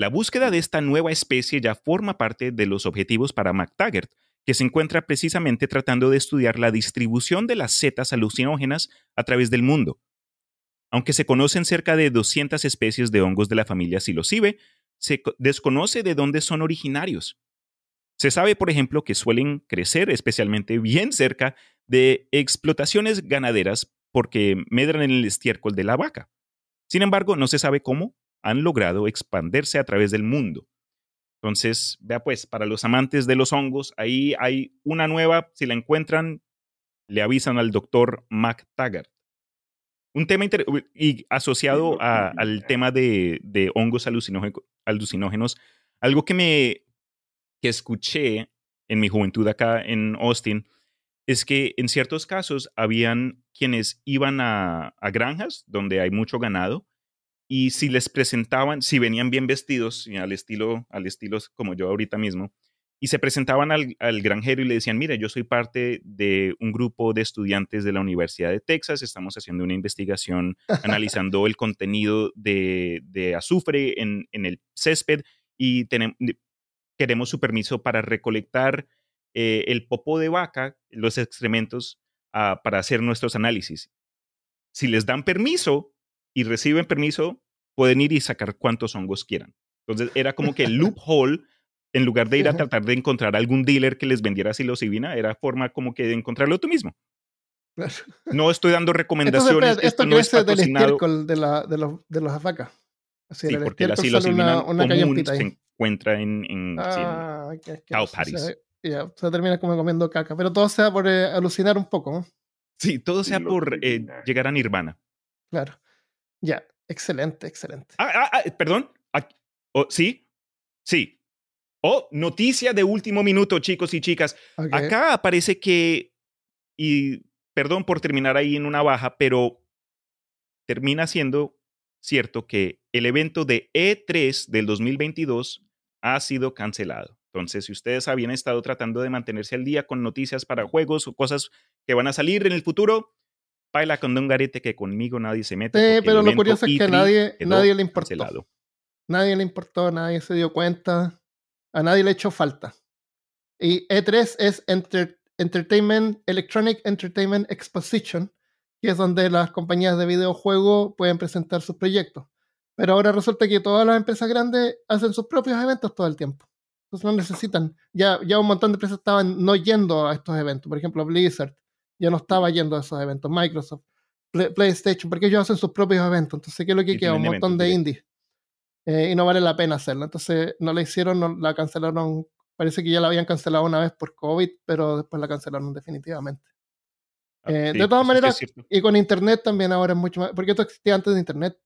La búsqueda de esta nueva especie ya forma parte de los objetivos para McTaggart, que se encuentra precisamente tratando de estudiar la distribución de las setas alucinógenas a través del mundo. Aunque se conocen cerca de 200 especies de hongos de la familia Psilocibe, se desconoce de dónde son originarios. Se sabe, por ejemplo, que suelen crecer especialmente bien cerca de explotaciones ganaderas porque medran en el estiércol de la vaca. Sin embargo, no se sabe cómo han logrado expandirse a través del mundo. Entonces, vea pues, para los amantes de los hongos, ahí hay una nueva, si la encuentran, le avisan al doctor McTaggart. Un tema y asociado al tema de, hongos alucinógenos, algo que me que escuché en mi juventud acá en Austin es que en ciertos casos habían quienes iban a granjas donde hay mucho ganado y si les presentaban, si venían bien vestidos, al estilo, al estilo como yo ahorita mismo, y se presentaban al, granjero y le decían, mire, yo soy parte de un grupo de estudiantes de la Universidad de Texas, estamos haciendo una investigación analizando el contenido de, azufre en, el césped y queremos su permiso para recolectar eh, el popo de vaca, los excrementos, ah, para hacer nuestros análisis. Si les dan permiso, y reciben permiso, pueden ir y sacar cuantos hongos quieran. Entonces era como que el loophole, en lugar de ir a tratar de encontrar algún dealer que les vendiera psilocibina, era forma como que de encontrarlo tú mismo. No estoy dando recomendaciones. esto, no es del estiércol de, la, de, los, de los afacas. sí, porque la psilocibina una, común se encuentra en, en ah, cow patties. Ya, se termina como comiendo caca. Pero todo sea por eh, alucinar un poco, ¿no? Sí, todo sea por eh, llegar a nirvana. Claro. Ya, excelente, excelente. Ah, ah, ah perdón. Oh, sí, sí. Oh, noticia de último minuto, chicos y chicas. Acá aparece que, y perdón por terminar ahí en una baja, pero termina siendo cierto que el evento de E3 del 2022 ha sido cancelado. Entonces, si ustedes habían estado tratando de mantenerse al día con noticias para juegos o cosas que van a salir en el futuro, baila con un garete que conmigo nadie se mete. Sí, pero lo curioso es que nadie, nadie le importó. Nadie le importó, nadie se dio cuenta, a nadie le echó falta. Y E3 es Entertainment, Electronic Entertainment Exposition, que es donde las compañías de videojuegos pueden presentar sus proyectos. Pero ahora resulta que todas las empresas grandes hacen sus propios eventos todo el tiempo. Entonces no necesitan. Ya, ya un montón de empresas estaban no yendo a estos eventos. Por ejemplo, Blizzard ya no estaba yendo a esos eventos. Microsoft, PlayStation, porque ellos hacen sus propios eventos. Entonces, ¿qué es lo que queda? Un montón de indies. Eh, y no vale la pena hacerlo. Entonces, no la hicieron, no, la cancelaron. Parece que ya la habían cancelado una vez por COVID, pero después la cancelaron definitivamente. Ah, eh, de todas maneras, y con Internet también ahora es mucho más, porque esto existía antes de Internet,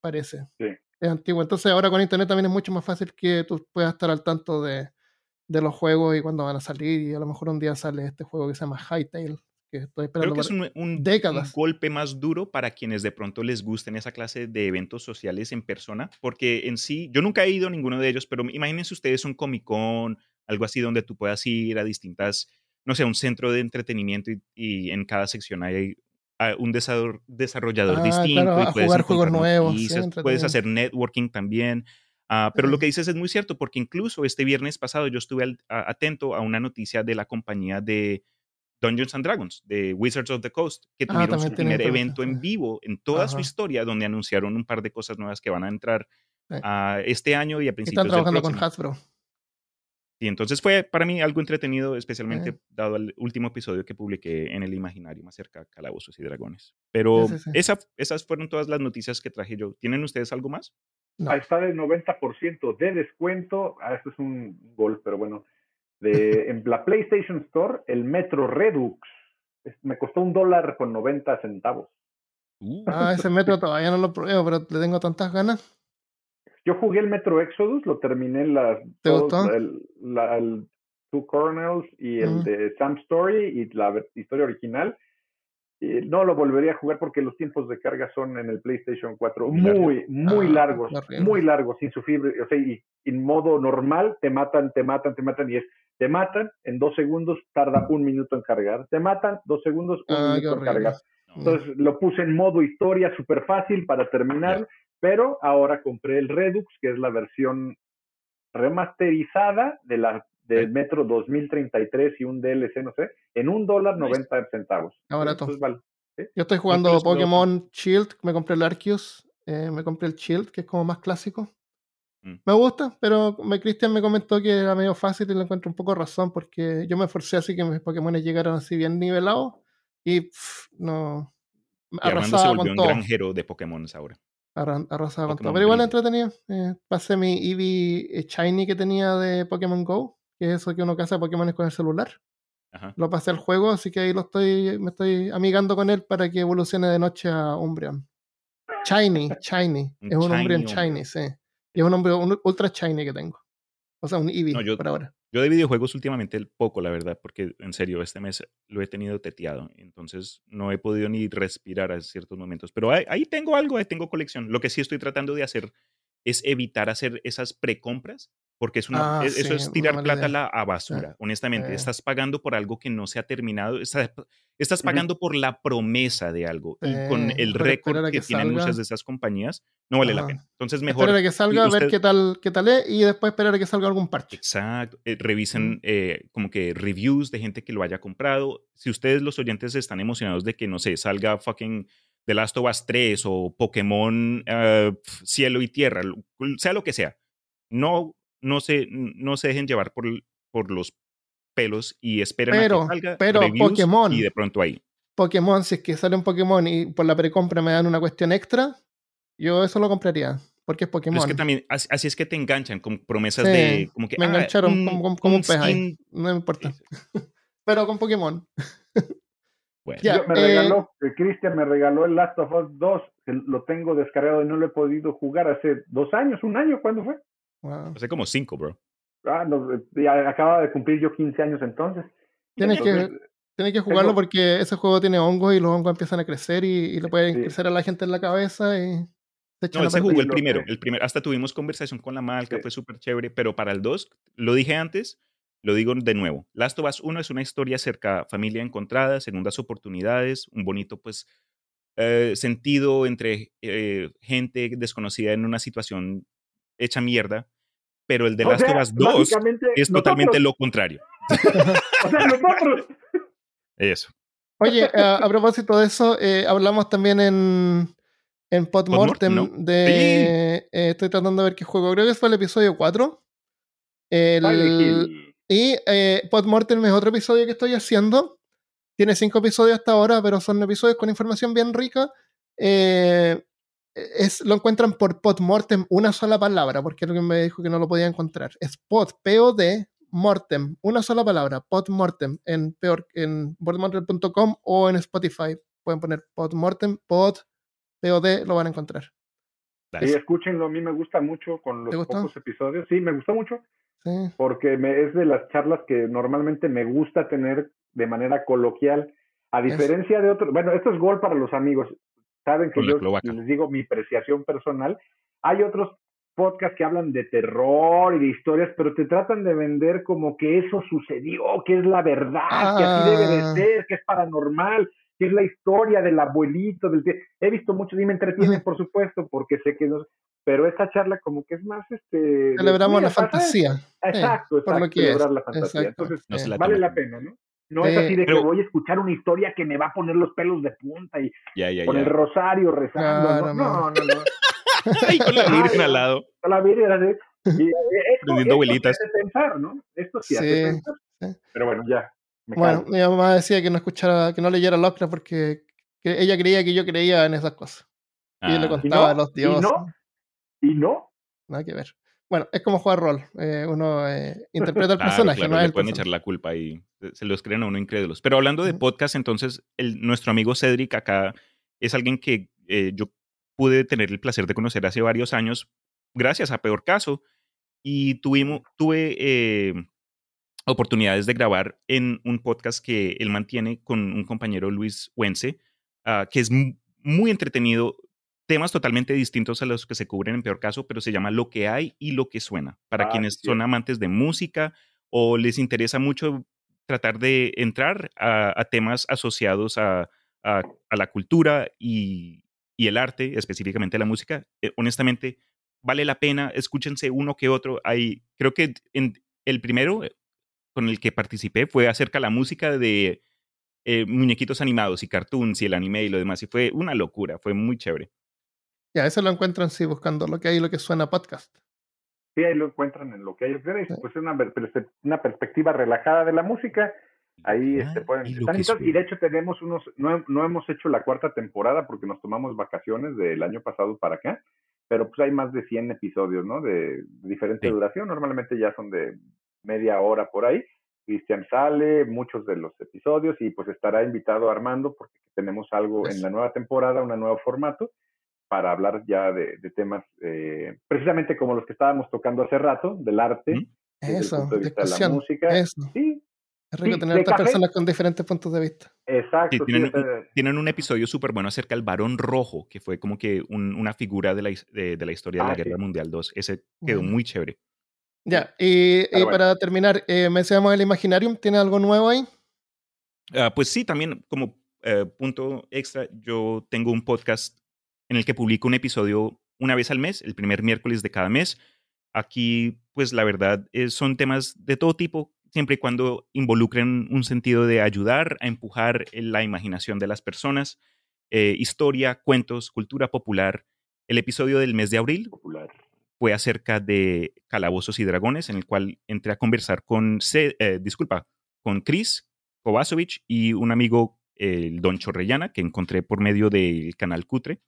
parece. Sí. Es antiguo. Entonces ahora con Internet también es mucho más fácil que tú puedas estar al tanto de, de los juegos y cuándo van a salir. Y a lo mejor un día sale este juego que se llama Hightail, que estoy esperando Creo que es un, décadas. un golpe más duro para quienes de pronto les gusten esa clase de eventos sociales en persona, porque en sí, yo nunca he ido a ninguno de ellos, pero imagínense ustedes un Comic Con, algo así donde tú puedas ir a distintas no sé, un centro de entretenimiento y, en cada sección hay un desarrollador ah, distinto y puedes jugar juegos nuevos. puedes hacer networking también. Ah, pero lo que dices es muy cierto, porque incluso este viernes pasado yo estuve atento a una noticia de la compañía de Dungeons and Dragons, de Wizards of the Coast, que ah, tuvieron su primer evento en vivo en toda su historia, donde anunciaron un par de cosas nuevas que van a entrar este año y a principios Están trabajando con Hasbro. Y entonces fue para mí algo entretenido, especialmente dado el último episodio que publiqué en el imaginario más cerca de Calabozos y Dragones. Pero Esa, esas fueron todas las noticias que traje yo. ¿Tienen ustedes algo más? No. Está del 90% de descuento. Ah, esto es un gol, pero bueno. De, en la PlayStation Store, el Metro Redux. Me costó un dólar con 90 centavos. Uh. Ah, ese metro todavía no lo pruebo, pero le tengo tantas ganas. Yo jugué el Metro Exodus, lo terminé las ¿Te gustó? El, Two Coronels y el de Sam Story y la historia original. Y no lo volvería a jugar porque los tiempos de carga son en el PlayStation 4 muy, muy ah, largos, muy largos, sin sufrir, o sea, y en modo normal te matan, te matan, te matan, y es, te matan, en dos segundos tarda un minuto en cargar, te matan, dos segundos, un ah, minuto en cargar. Entonces lo puse en modo historia súper fácil para terminar pero ahora compré el Redux, que es la versión remasterizada de la del Metro 2033 y un DLC, no sé, en un dólar 90 centavos. Ahora vale. Yo estoy jugando Pokémon Shield, me compré el Arceus, eh, me compré el Shield, que es como más clásico. Mm. Me gusta, pero me, Cristian me comentó que era medio fácil y le encuentro un poco razón, porque yo me esforcé así que mis Pokémon llegaron así bien nivelados y no... Arrasaba se volvió un granjero de Pokémon ahora arrasaba con todo. Pero igual entretenido. Eh, pasé mi Eevee eh, Shiny que tenía de Pokémon Go, que es eso que uno caza Pokémon con el celular. Lo pasé al juego, así que ahí lo estoy, me estoy amigando con él para que evolucione de noche a Umbreon. Shiny, Shiny. es un Umbreon Shiny, sí. Y es un Umbreon ultra Shiny que tengo. O sea, un Eevee por ahora. Yo de videojuegos últimamente poco, la verdad, porque en serio, este mes lo he tenido teteado, entonces no he podido ni respirar a ciertos momentos. Pero ahí, tengo algo, ahí tengo colección. Lo que sí estoy tratando de hacer es evitar hacer esas precompras porque es una, ah, eso es tirar plata a, la, basura, honestamente. Estás pagando por algo que no se ha terminado, estás, estás pagando por la promesa de algo. y con el récord que, tienen muchas de esas compañías, no vale la pena. Entonces, mejor. Esperar a que salga, a ver qué tal, qué tal es y después esperar a que salga algún parche. Exacto. Eh, revisen eh, como que reviews de gente que lo haya comprado. Si ustedes, los oyentes, están emocionados de que, no sé, salga fucking. The Last of Us 3 o Pokémon eh, Cielo y Tierra, sea lo que sea. No no se, no se dejen llevar por, por los pelos y esperen pero, a que salga pero Pokémon, y de pronto ahí. Pokémon, si es que sale un Pokémon y por la precompra me dan una cuestión extra, yo eso lo compraría. Porque es Pokémon. es que también, así, es que te enganchan con promesas de como que. Me ah, engancharon como, un, pez ahí. No me importa. pero con Pokémon. Bueno. me regaló, eh, Cristian me regaló el Last of Us 2, lo tengo descargado y no lo he podido jugar hace dos años, un año, ¿cuándo fue? Hace como cinco, bro. Ah, no, acaba de cumplir yo 15 años entonces. Tienes que, tienes que jugarlo porque ese juego tiene hongos y los hongos empiezan a crecer y, le pueden crecer a la gente en la cabeza y no, ese jugó el primero, el primero. Hasta tuvimos conversación con la marca, fue súper chévere, pero para el 2, lo dije antes, lo digo de nuevo. Last of Us 1 es una historia acerca de familia encontrada, segundas oportunidades, un bonito, pues, eh, sentido entre eh, gente desconocida en una situación hecha mierda, pero el de Last of Us 2 es totalmente lo contrario. o sea, nosotros. Eso. Oye, a, propósito de eso, eh, hablamos también en, en Podmortem de. Eh, estoy tratando de ver qué juego. Creo que fue el episodio 4. Y eh, Podmortem es otro episodio que estoy haciendo. Tiene cinco episodios hasta ahora, pero son episodios con información bien rica. Eh, es, lo encuentran por Podmortem, una sola palabra, porque alguien me dijo que no lo podía encontrar. Es Pod, P-O-D, Mortem, una sola palabra, Podmortem, en, peor, en podmortem.com o en Spotify. Pueden poner Podmortem, Pod, P-O-D, lo van a encontrar. Sí, escúchenlo, a mí me gusta mucho con los pocos episodios. Sí, me gustó mucho. Porque me, es de las charlas que normalmente me gusta tener de manera coloquial. A diferencia de otros, bueno, esto es gol para los amigos. Saben que yo les digo mi apreciación personal. Hay otros podcasts que hablan de terror y de historias, pero te tratan de vender como que eso sucedió, que es la verdad, que así debe de ah. ser, que es paranormal, que es la historia del abuelito, del que he visto mucho y me entretiene, por supuesto, porque sé que no, pero esta charla como que es más este celebramos la fantasía exacto, exacto por celebrar la fantasía. entonces vale la pena no no es así de que voy a escuchar una historia que me va a poner los pelos de punta y con el rosario rezando no no. No, no, y con la virgen al lado. Con la virgen así. Y esto, esto abuelitas hace pensar no esto sí, hace pensar. pero bueno ya bueno mi mamá decía que no escuchara que no leyera Lovecraft porque ella creía que yo creía en esas cosas. Y yo le ah. contaba a los dioses no? Y no. Nada que ver. Bueno, es como jugar rol. Eh, uno eh, interpreta el personaje. no le pueden echar la culpa y se los creen a uno incrédulos. Pero hablando de podcast, entonces, el, nuestro amigo Cedric acá es alguien que eh, yo pude tener el placer de conocer hace varios años, gracias a Peor Caso, y tuvimos, tuve oportunidades de grabar en un podcast que él mantiene con un compañero Luis Wense, ah, que es muy entretenido temas totalmente distintos a los que se cubren en peor caso, pero se llama Lo que hay y lo que suena. Para ah, quienes son amantes de música o les interesa mucho tratar de entrar a, temas asociados a, la cultura y, el arte, específicamente la música, eh, honestamente, vale la pena, escúchense uno que otro. Hay, creo que en, el primero eh, con el que participé fue acerca de la música de eh, muñequitos animados y cartoons y el anime y lo demás, y fue una locura, fue muy chévere. Ya, eso lo encuentran, sí, buscando lo que hay y lo que suena podcast. Sí, ahí lo encuentran en lo que hay. Pues es una, una perspectiva relajada de la música. Ahí este, pueden y, de hecho tenemos unos, no, no, hemos hecho la cuarta temporada porque nos tomamos vacaciones del año pasado para acá, pero pues hay más de 100 episodios, ¿no? De, diferente duración, normalmente ya son de media hora por ahí. Cristian sale, muchos de los episodios y pues estará invitado Armando porque tenemos algo en la nueva temporada, un nuevo formato para hablar ya de, temas eh, precisamente como los que estábamos tocando hace rato, del arte, eso, de, la música. Eso. Sí. Es rico tener otras personas con diferentes puntos de vista. Exacto. tienen, un episodio súper bueno acerca del varón rojo, que fue como que una figura de la, de, la historia de la ah, Guerra Mundial II. Ese quedó muy chévere. Ya, y, para terminar, eh, mencionamos el Imaginarium, ¿tiene algo nuevo ahí? Ah, pues sí, también como eh, punto extra, yo tengo un podcast en el que publico un episodio una vez al mes, el primer miércoles de cada mes. Aquí, pues la verdad, son temas de todo tipo, siempre y cuando involucren un sentido de ayudar a empujar la imaginación de las personas, eh, historia, cuentos, cultura popular. El episodio del mes de abril fue acerca de Calabozos y Dragones, en el cual entré a conversar con, eh, disculpa, con Chris Kovacevic y un amigo, el Don Chorrellana, que encontré por medio del canal Cutre.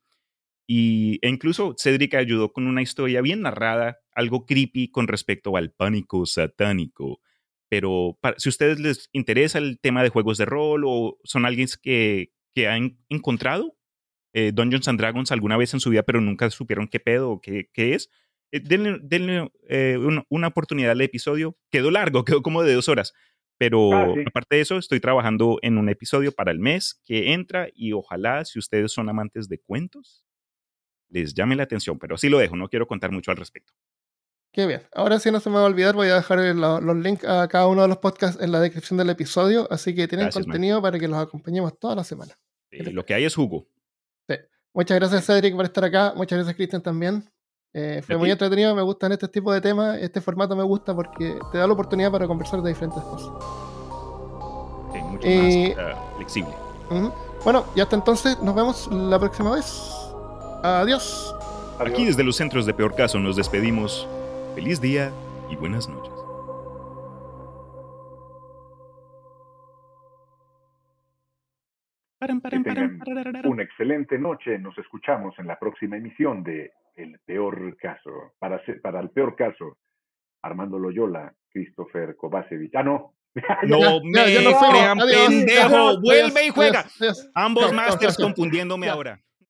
Y, e incluso Cedric ayudó con una historia bien narrada, algo creepy con respecto al pánico satánico. Pero si a ustedes les interesa el tema de juegos de rol o son alguien que, que han encontrado eh, Dungeons and Dragons alguna vez en su vida, pero nunca supieron qué pedo o qué, qué es, eh, denle, eh, una, oportunidad al episodio. Quedó largo, quedó como de dos horas. Pero ah, aparte de eso, estoy trabajando en un episodio para el mes que entra y ojalá, si ustedes son amantes de cuentos, les llame la atención, pero sí lo dejo, no quiero contar mucho al respecto. Qué bien. Ahora sí no se me va a olvidar, voy a dejar los links a cada uno de los podcasts en la descripción del episodio, así que tienen contenido para que los acompañemos toda la semana. lo que hay es jugo. Sí. Muchas gracias Cedric por estar acá, muchas gracias Cristian también. Eh, fue muy entretenido, me gustan este tipo de temas, este formato me gusta porque te da la oportunidad para conversar de diferentes cosas. mucho más eh, flexible. Bueno, y hasta entonces, nos vemos la próxima vez. Adiós. Aquí desde los centros de Peor Caso nos despedimos. Feliz día y buenas noches. Que tengan una excelente noche. Nos escuchamos en la próxima emisión de El Peor Caso. Para, ser, para el peor caso, Armando Loyola, Christopher Kovacevic. Ah, no. no me no, no crean, pendejo. Vuelve y juega. Ambos masters confundiéndome ahora.